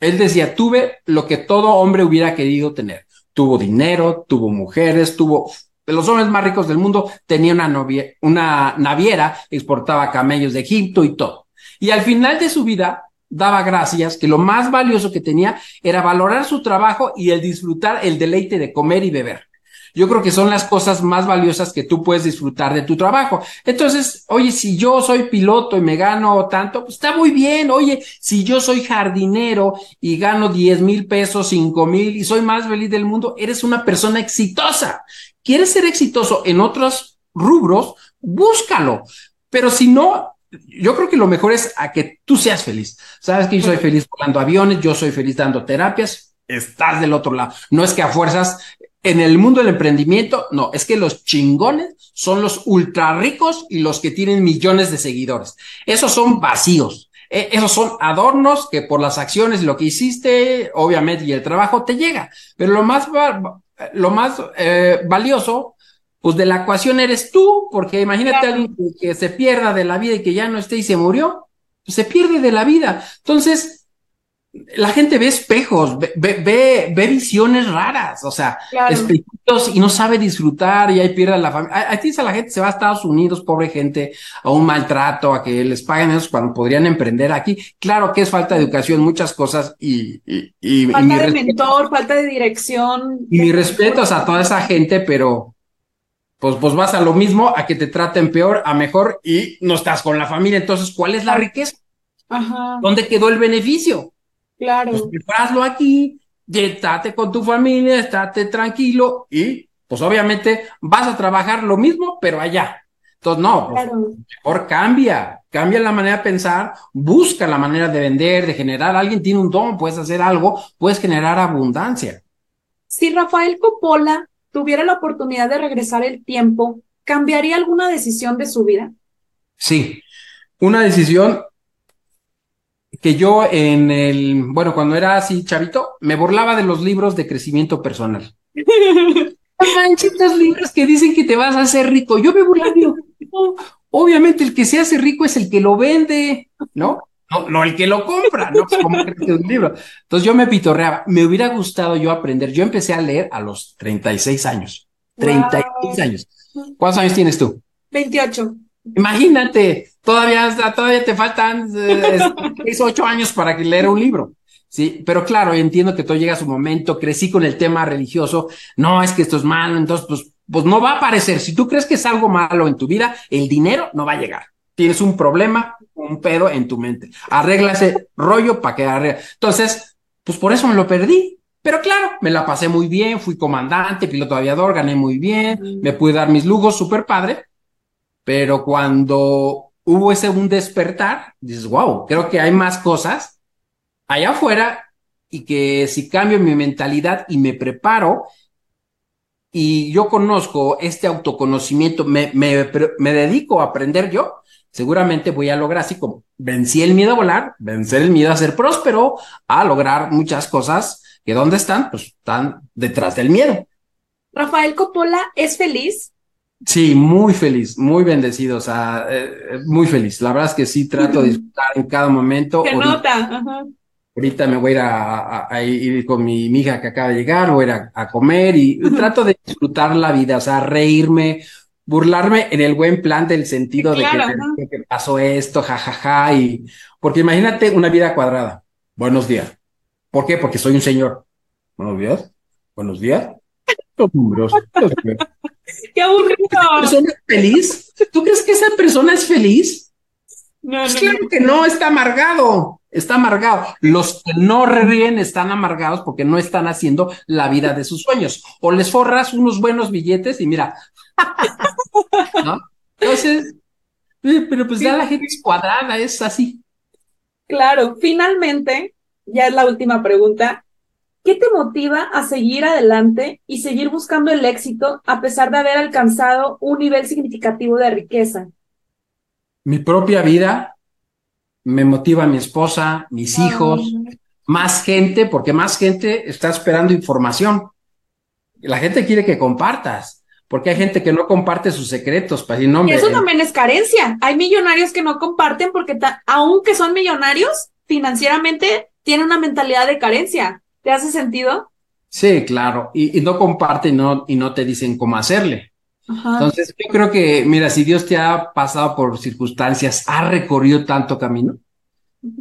él decía, tuve lo que todo hombre hubiera querido tener. Tuvo dinero, tuvo mujeres, tuvo... Los hombres más ricos del mundo tenía una, novia, una naviera, exportaba camellos de Egipto y todo. Y al final de su vida daba gracias que lo más valioso que tenía era valorar su trabajo y el disfrutar el deleite de comer y beber. Yo creo que son las cosas más valiosas que tú puedes disfrutar de tu trabajo. Entonces, oye, si yo soy piloto y me gano tanto, pues está muy bien. Oye, si yo soy jardinero y gano 10 mil pesos, 5 mil y soy más feliz del mundo, eres una persona exitosa. ¿Quieres ser exitoso en otros rubros? Búscalo. Pero si no, yo creo que lo mejor es a que tú seas feliz. Sabes que yo soy feliz volando aviones, yo soy feliz dando terapias, estás del otro lado. No es que a fuerzas en el mundo del emprendimiento, no, es que los chingones son los ultra ricos y los que tienen millones de seguidores. Esos son vacíos. E, esos son adornos que por las acciones, lo que hiciste, obviamente, y el trabajo te llega. Pero lo más, lo más eh, valioso, pues de la ecuación eres tú, porque imagínate a alguien que, que, se pierda de la vida y que ya no esté y se murió, pues se pierde de la vida. Entonces, la gente ve espejos, ve, ve, ve, visiones raras, o sea, espejitos y no sabe disfrutar y ahí pierde la familia. Ahí dice la gente se va a Estados Unidos, pobre gente, a un maltrato, a que les paguen eso cuando podrían emprender aquí. Claro que es falta de educación, muchas cosas y... y, y falta de mentor, falta de dirección. Y mis respetos a toda esa gente, pero pues, pues vas a lo mismo, a que te traten peor, a mejor y no estás con la familia. Entonces, ¿cuál es la riqueza? Ajá. ¿Dónde quedó el beneficio? Claro. Pues hazlo aquí, estate con tu familia, estate tranquilo y pues obviamente vas a trabajar lo mismo, pero allá. Entonces, no, pues, mejor cambia, cambia la manera de pensar, busca la manera de vender, de generar. Alguien tiene un don, puedes hacer algo, puedes generar abundancia. Si Rafael Coppola tuviera la oportunidad de regresar el tiempo, ¿cambiaría alguna decisión de su vida? Sí, una decisión que yo en el, bueno, cuando era así chavito, me burlaba de los libros de crecimiento personal. Manchitos libros que dicen que te vas a hacer rico. Yo me burlaba, obviamente el que se hace rico es el que lo vende, ¿no? No, no el que lo compra, ¿no? Pues, ¿Cómo crees que es un libro? Entonces yo me pitorreaba. Me hubiera gustado yo aprender. Yo empecé a leer a los 36 años. 36 años. ¿Cuántos años tienes tú? 28. Imagínate, todavía, todavía te faltan eh, seis, ocho años para que leer un libro. Sí, pero claro, entiendo que todo llega a su momento, crecí con el tema religioso, no es que esto es malo, entonces pues, pues no va a aparecer. Si tú crees que es algo malo en tu vida, el dinero no va a llegar. Tienes un problema, un pedo en tu mente. Arregla ese rollo para que arregle. Entonces, pues por eso me lo perdí. Pero claro, me la pasé muy bien, fui comandante, piloto aviador, gané muy bien, me pude dar mis lujos, súper padre, pero cuando hubo ese un despertar, dices, wow, creo que hay más cosas allá afuera y que si cambio mi mentalidad y me preparo y yo conozco este autoconocimiento, me, me, me dedico a aprender yo, seguramente voy a lograr así como vencí el miedo a volar, vencer el miedo a ser próspero, a lograr muchas cosas que dónde están, pues están detrás del miedo. Rafael Coppola es feliz Sí, muy feliz, muy bendecido, o sea, eh, eh, muy feliz. La verdad es que sí trato de disfrutar en cada momento. ¿Qué nota? Ahorita me voy a ir a, ir con mi, hija que acaba de llegar, voy a ir a, comer y trato de disfrutar la vida, o sea, reírme, burlarme en el buen plan del sentido de que, pasó esto, jajaja, y porque imagínate una vida cuadrada. Buenos días. ¿Por qué? Porque soy un señor. Buenos días. Buenos días. ¡Qué aburrido! persona es feliz? ¿Tú crees que esa persona es feliz? No, pues claro que no, está amargado, está amargado. Los que no ríen están amargados porque no están haciendo la vida de sus sueños. O les forras unos buenos billetes y mira, ¿no? Entonces, eh, pero pues ya la gente es cuadrada, es así. Claro, finalmente, ya es la última pregunta. ¿Qué te motiva a seguir adelante y seguir buscando el éxito a pesar de haber alcanzado un nivel significativo de riqueza? Mi propia vida me motiva mi esposa, mis hijos, más gente, porque más gente está esperando información. La gente quiere que compartas, porque hay gente que no comparte sus secretos. Para no y eso también es carencia. Hay millonarios que no comparten porque aunque son millonarios, financieramente tienen una mentalidad de carencia. ¿Te hace sentido? Sí, claro. Y, no comparten no, y no te dicen cómo hacerle. Entonces, yo creo que, mira, si Dios te ha pasado por circunstancias, ha recorrido tanto camino,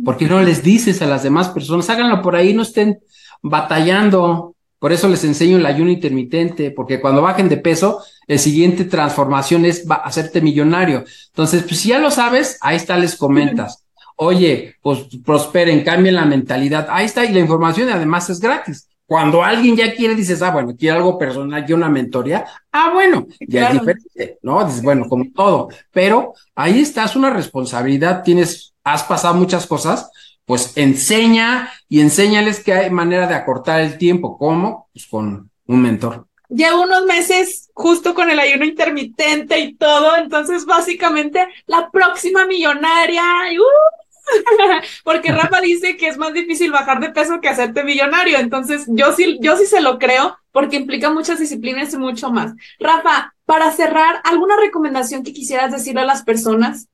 ¿por qué no les dices a las demás personas, háganlo por ahí, no estén batallando? Por eso les enseño el ayuno intermitente, porque cuando bajen de peso, el siguiente transformación es hacerte millonario. Entonces, pues si ya lo sabes, ahí está, les comentas. Oye, pues prosperen, cambien la mentalidad. Ahí está, y la información además es gratis. Cuando alguien ya quiere, dices, ah, bueno, quiere algo personal, quiere una mentoría, ah, bueno, ya es diferente, ¿no? Dices, bueno, como todo, pero ahí estás, una responsabilidad, tienes, has pasado muchas cosas, pues enseña y enséñales que hay manera de acortar el tiempo. ¿Cómo? Pues con un mentor. Llevo unos meses justo con el ayuno intermitente y todo, entonces básicamente la próxima millonaria, uh, Porque Rafa dice que es más difícil bajar de peso que hacerte millonario. Entonces, yo sí, yo sí se lo creo porque implica muchas disciplinas y mucho más. Rafa, para cerrar, ¿alguna recomendación que quisieras decirle a las personas?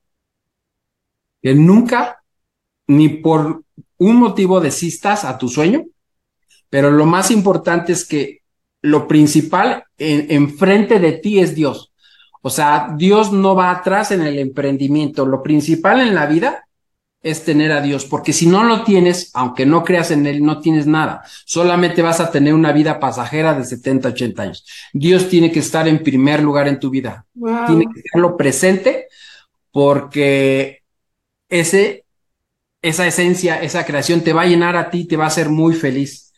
Que nunca, ni por un motivo desistas a tu sueño, pero lo más importante es que lo principal enfrente de ti es Dios. O sea, Dios no va atrás en el emprendimiento. Lo principal en la vida es tener a Dios, porque si no lo tienes, aunque no creas en Él, no tienes nada. Solamente vas a tener una vida pasajera de 70, 80 años. Dios tiene que estar en primer lugar en tu vida. Tiene que estarlo presente porque ese, esa esencia, esa creación te va a llenar a ti, te va a hacer muy feliz.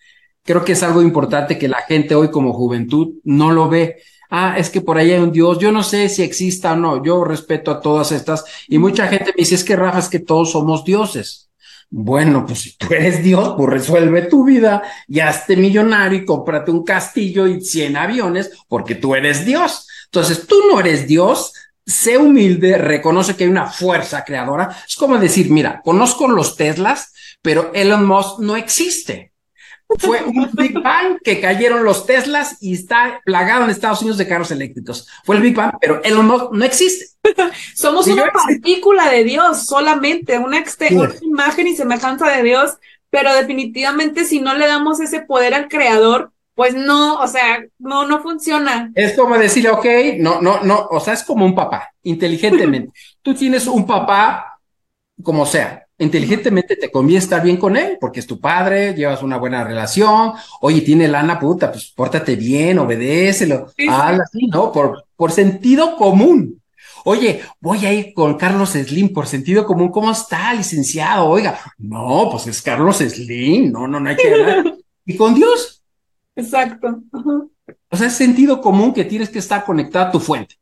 Creo que es algo importante que la gente hoy como juventud no lo ve ah, es que por ahí hay un Dios, yo no sé si exista o no, yo respeto a todas estas, y mucha gente me dice, es que Rafa, es que todos somos dioses. Bueno, pues si tú eres Dios, pues resuelve tu vida y hazte millonario y cómprate un castillo y 100 aviones porque tú eres Dios. Entonces, tú no eres Dios, sé humilde, reconoce que hay una fuerza creadora. Es como decir, mira, conozco los Teslas, pero Elon Musk no existe. Fue un Big Bang que cayeron los Teslas y está plagado en Estados Unidos de carros eléctricos. Fue el Big Bang, pero él no, no existe. Somos una partícula de Dios solamente, una, una imagen y semejanza de Dios, pero definitivamente si no le damos ese poder al creador, pues no, o sea, no, no funciona. Es como decirle, ok, no, no, no, o sea, es como un papá, inteligentemente. Tú tienes un papá como sea, inteligentemente te conviene estar bien con él, porque es tu padre, llevas una buena relación, oye, tiene lana puta, pues pórtate bien, obedécelo, habla así, ¿no? Por, por sentido común. Oye, voy a ir con Carlos Slim por sentido común. ¿Cómo está, licenciado? Oiga, no, pues es Carlos Slim, no, no, no hay que hablar. y con Dios. Exacto. O sea, es sentido común que tienes que estar conectado a tu fuente.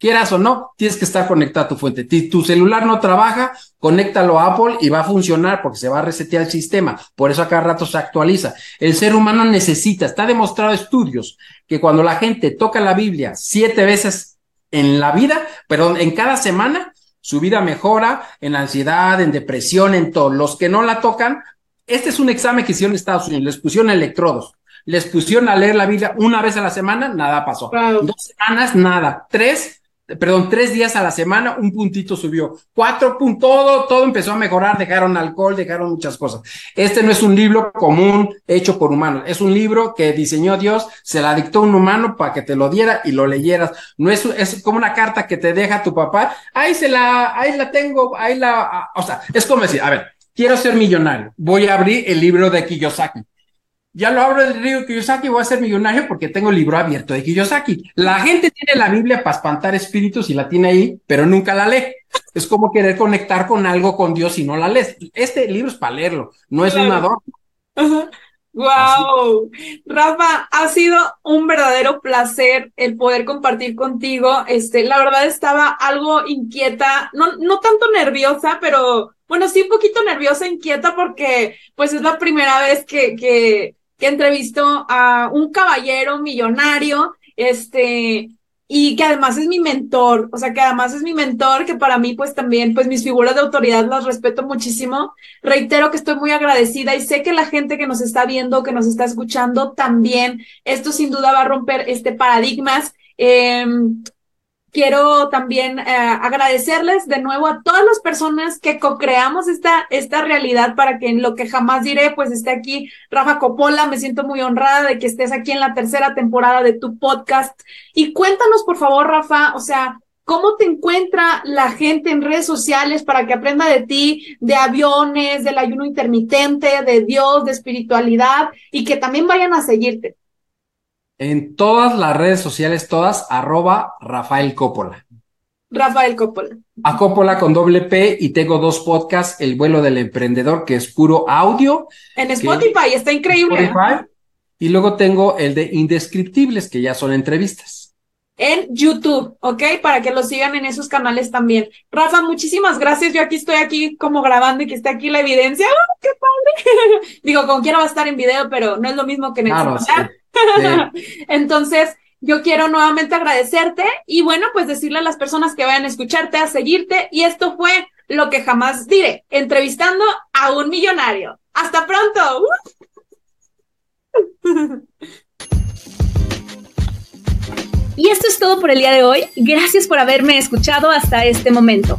Quieras o no, tienes que estar conectado a tu fuente. Si tu celular no trabaja, conéctalo a Apple y va a funcionar porque se va a resetear el sistema. Por eso a cada rato se actualiza. El ser humano necesita, está demostrado estudios, que cuando la gente toca la Biblia siete veces en la vida, perdón, en cada semana, su vida mejora en ansiedad, en depresión, en todo. Los que no la tocan, este es un examen que hicieron en Estados Unidos, les pusieron electrodos les pusieron a leer la Biblia una vez a la semana, nada pasó. Dos semanas, nada. Tres, perdón, tres días a la semana, un puntito subió. Cuatro puntos, todo, todo empezó a mejorar, dejaron alcohol, dejaron muchas cosas. Este no es un libro común hecho por humanos, es un libro que diseñó Dios, se la dictó un humano para que te lo diera y lo leyeras. No es, es como una carta que te deja tu papá, ahí se la, ahí la tengo, ahí la, o sea, es como decir, a ver, quiero ser millonario, voy a abrir el libro de Kiyosaki ya lo abro del río Kiyosaki, voy a ser millonario porque tengo el libro abierto de Kiyosaki. La gente tiene la Biblia para espantar espíritus y la tiene ahí, pero nunca la lee. Es como querer conectar con algo con Dios y no la lees. Este libro es para leerlo, no es un adorno. Wow, Rafa, ha sido un verdadero placer el poder compartir contigo. Este, la verdad estaba algo inquieta, no, no tanto nerviosa, pero bueno, sí un poquito nerviosa, inquieta porque pues es la primera vez que, que que entrevistó a un caballero millonario, este, y que además es mi mentor, o sea, que además es mi mentor, que para mí pues también, pues mis figuras de autoridad las respeto muchísimo. Reitero que estoy muy agradecida y sé que la gente que nos está viendo, que nos está escuchando también, esto sin duda va a romper este paradigmas. Eh, quiero también eh, agradecerles de nuevo a todas las personas que co-creamos esta, esta realidad para que en lo que jamás diré, pues esté aquí Rafa Coppola. Me siento muy honrada de que estés aquí en la tercera temporada de tu podcast. Y cuéntanos, por favor, Rafa, o sea, ¿Cómo te encuentra la gente en redes sociales para que aprenda de ti, de aviones, del ayuno intermitente, de Dios, de espiritualidad y que también vayan a seguirte? En todas las redes sociales, todas, arroba Rafael Coppola. Rafael Coppola. A Coppola con doble P y tengo dos podcasts, El vuelo del emprendedor, que es puro audio. En Spotify, está increíble. Spotify, y luego tengo el de Indescriptibles, que ya son entrevistas. En YouTube, ¿ok? Para que lo sigan en esos canales también. Rafa, muchísimas gracias. Yo aquí estoy aquí como grabando y que esté aquí la evidencia. ¡Oh, ¡Qué padre! Digo, como quiera va a estar en video, pero no es lo mismo que en el claro, Entonces, yo quiero nuevamente agradecerte y bueno, pues decirle a las personas que vayan a escucharte, a seguirte. Y esto fue lo que jamás diré, entrevistando a un millonario. Hasta pronto. Y esto es todo por el día de hoy. Gracias por haberme escuchado hasta este momento.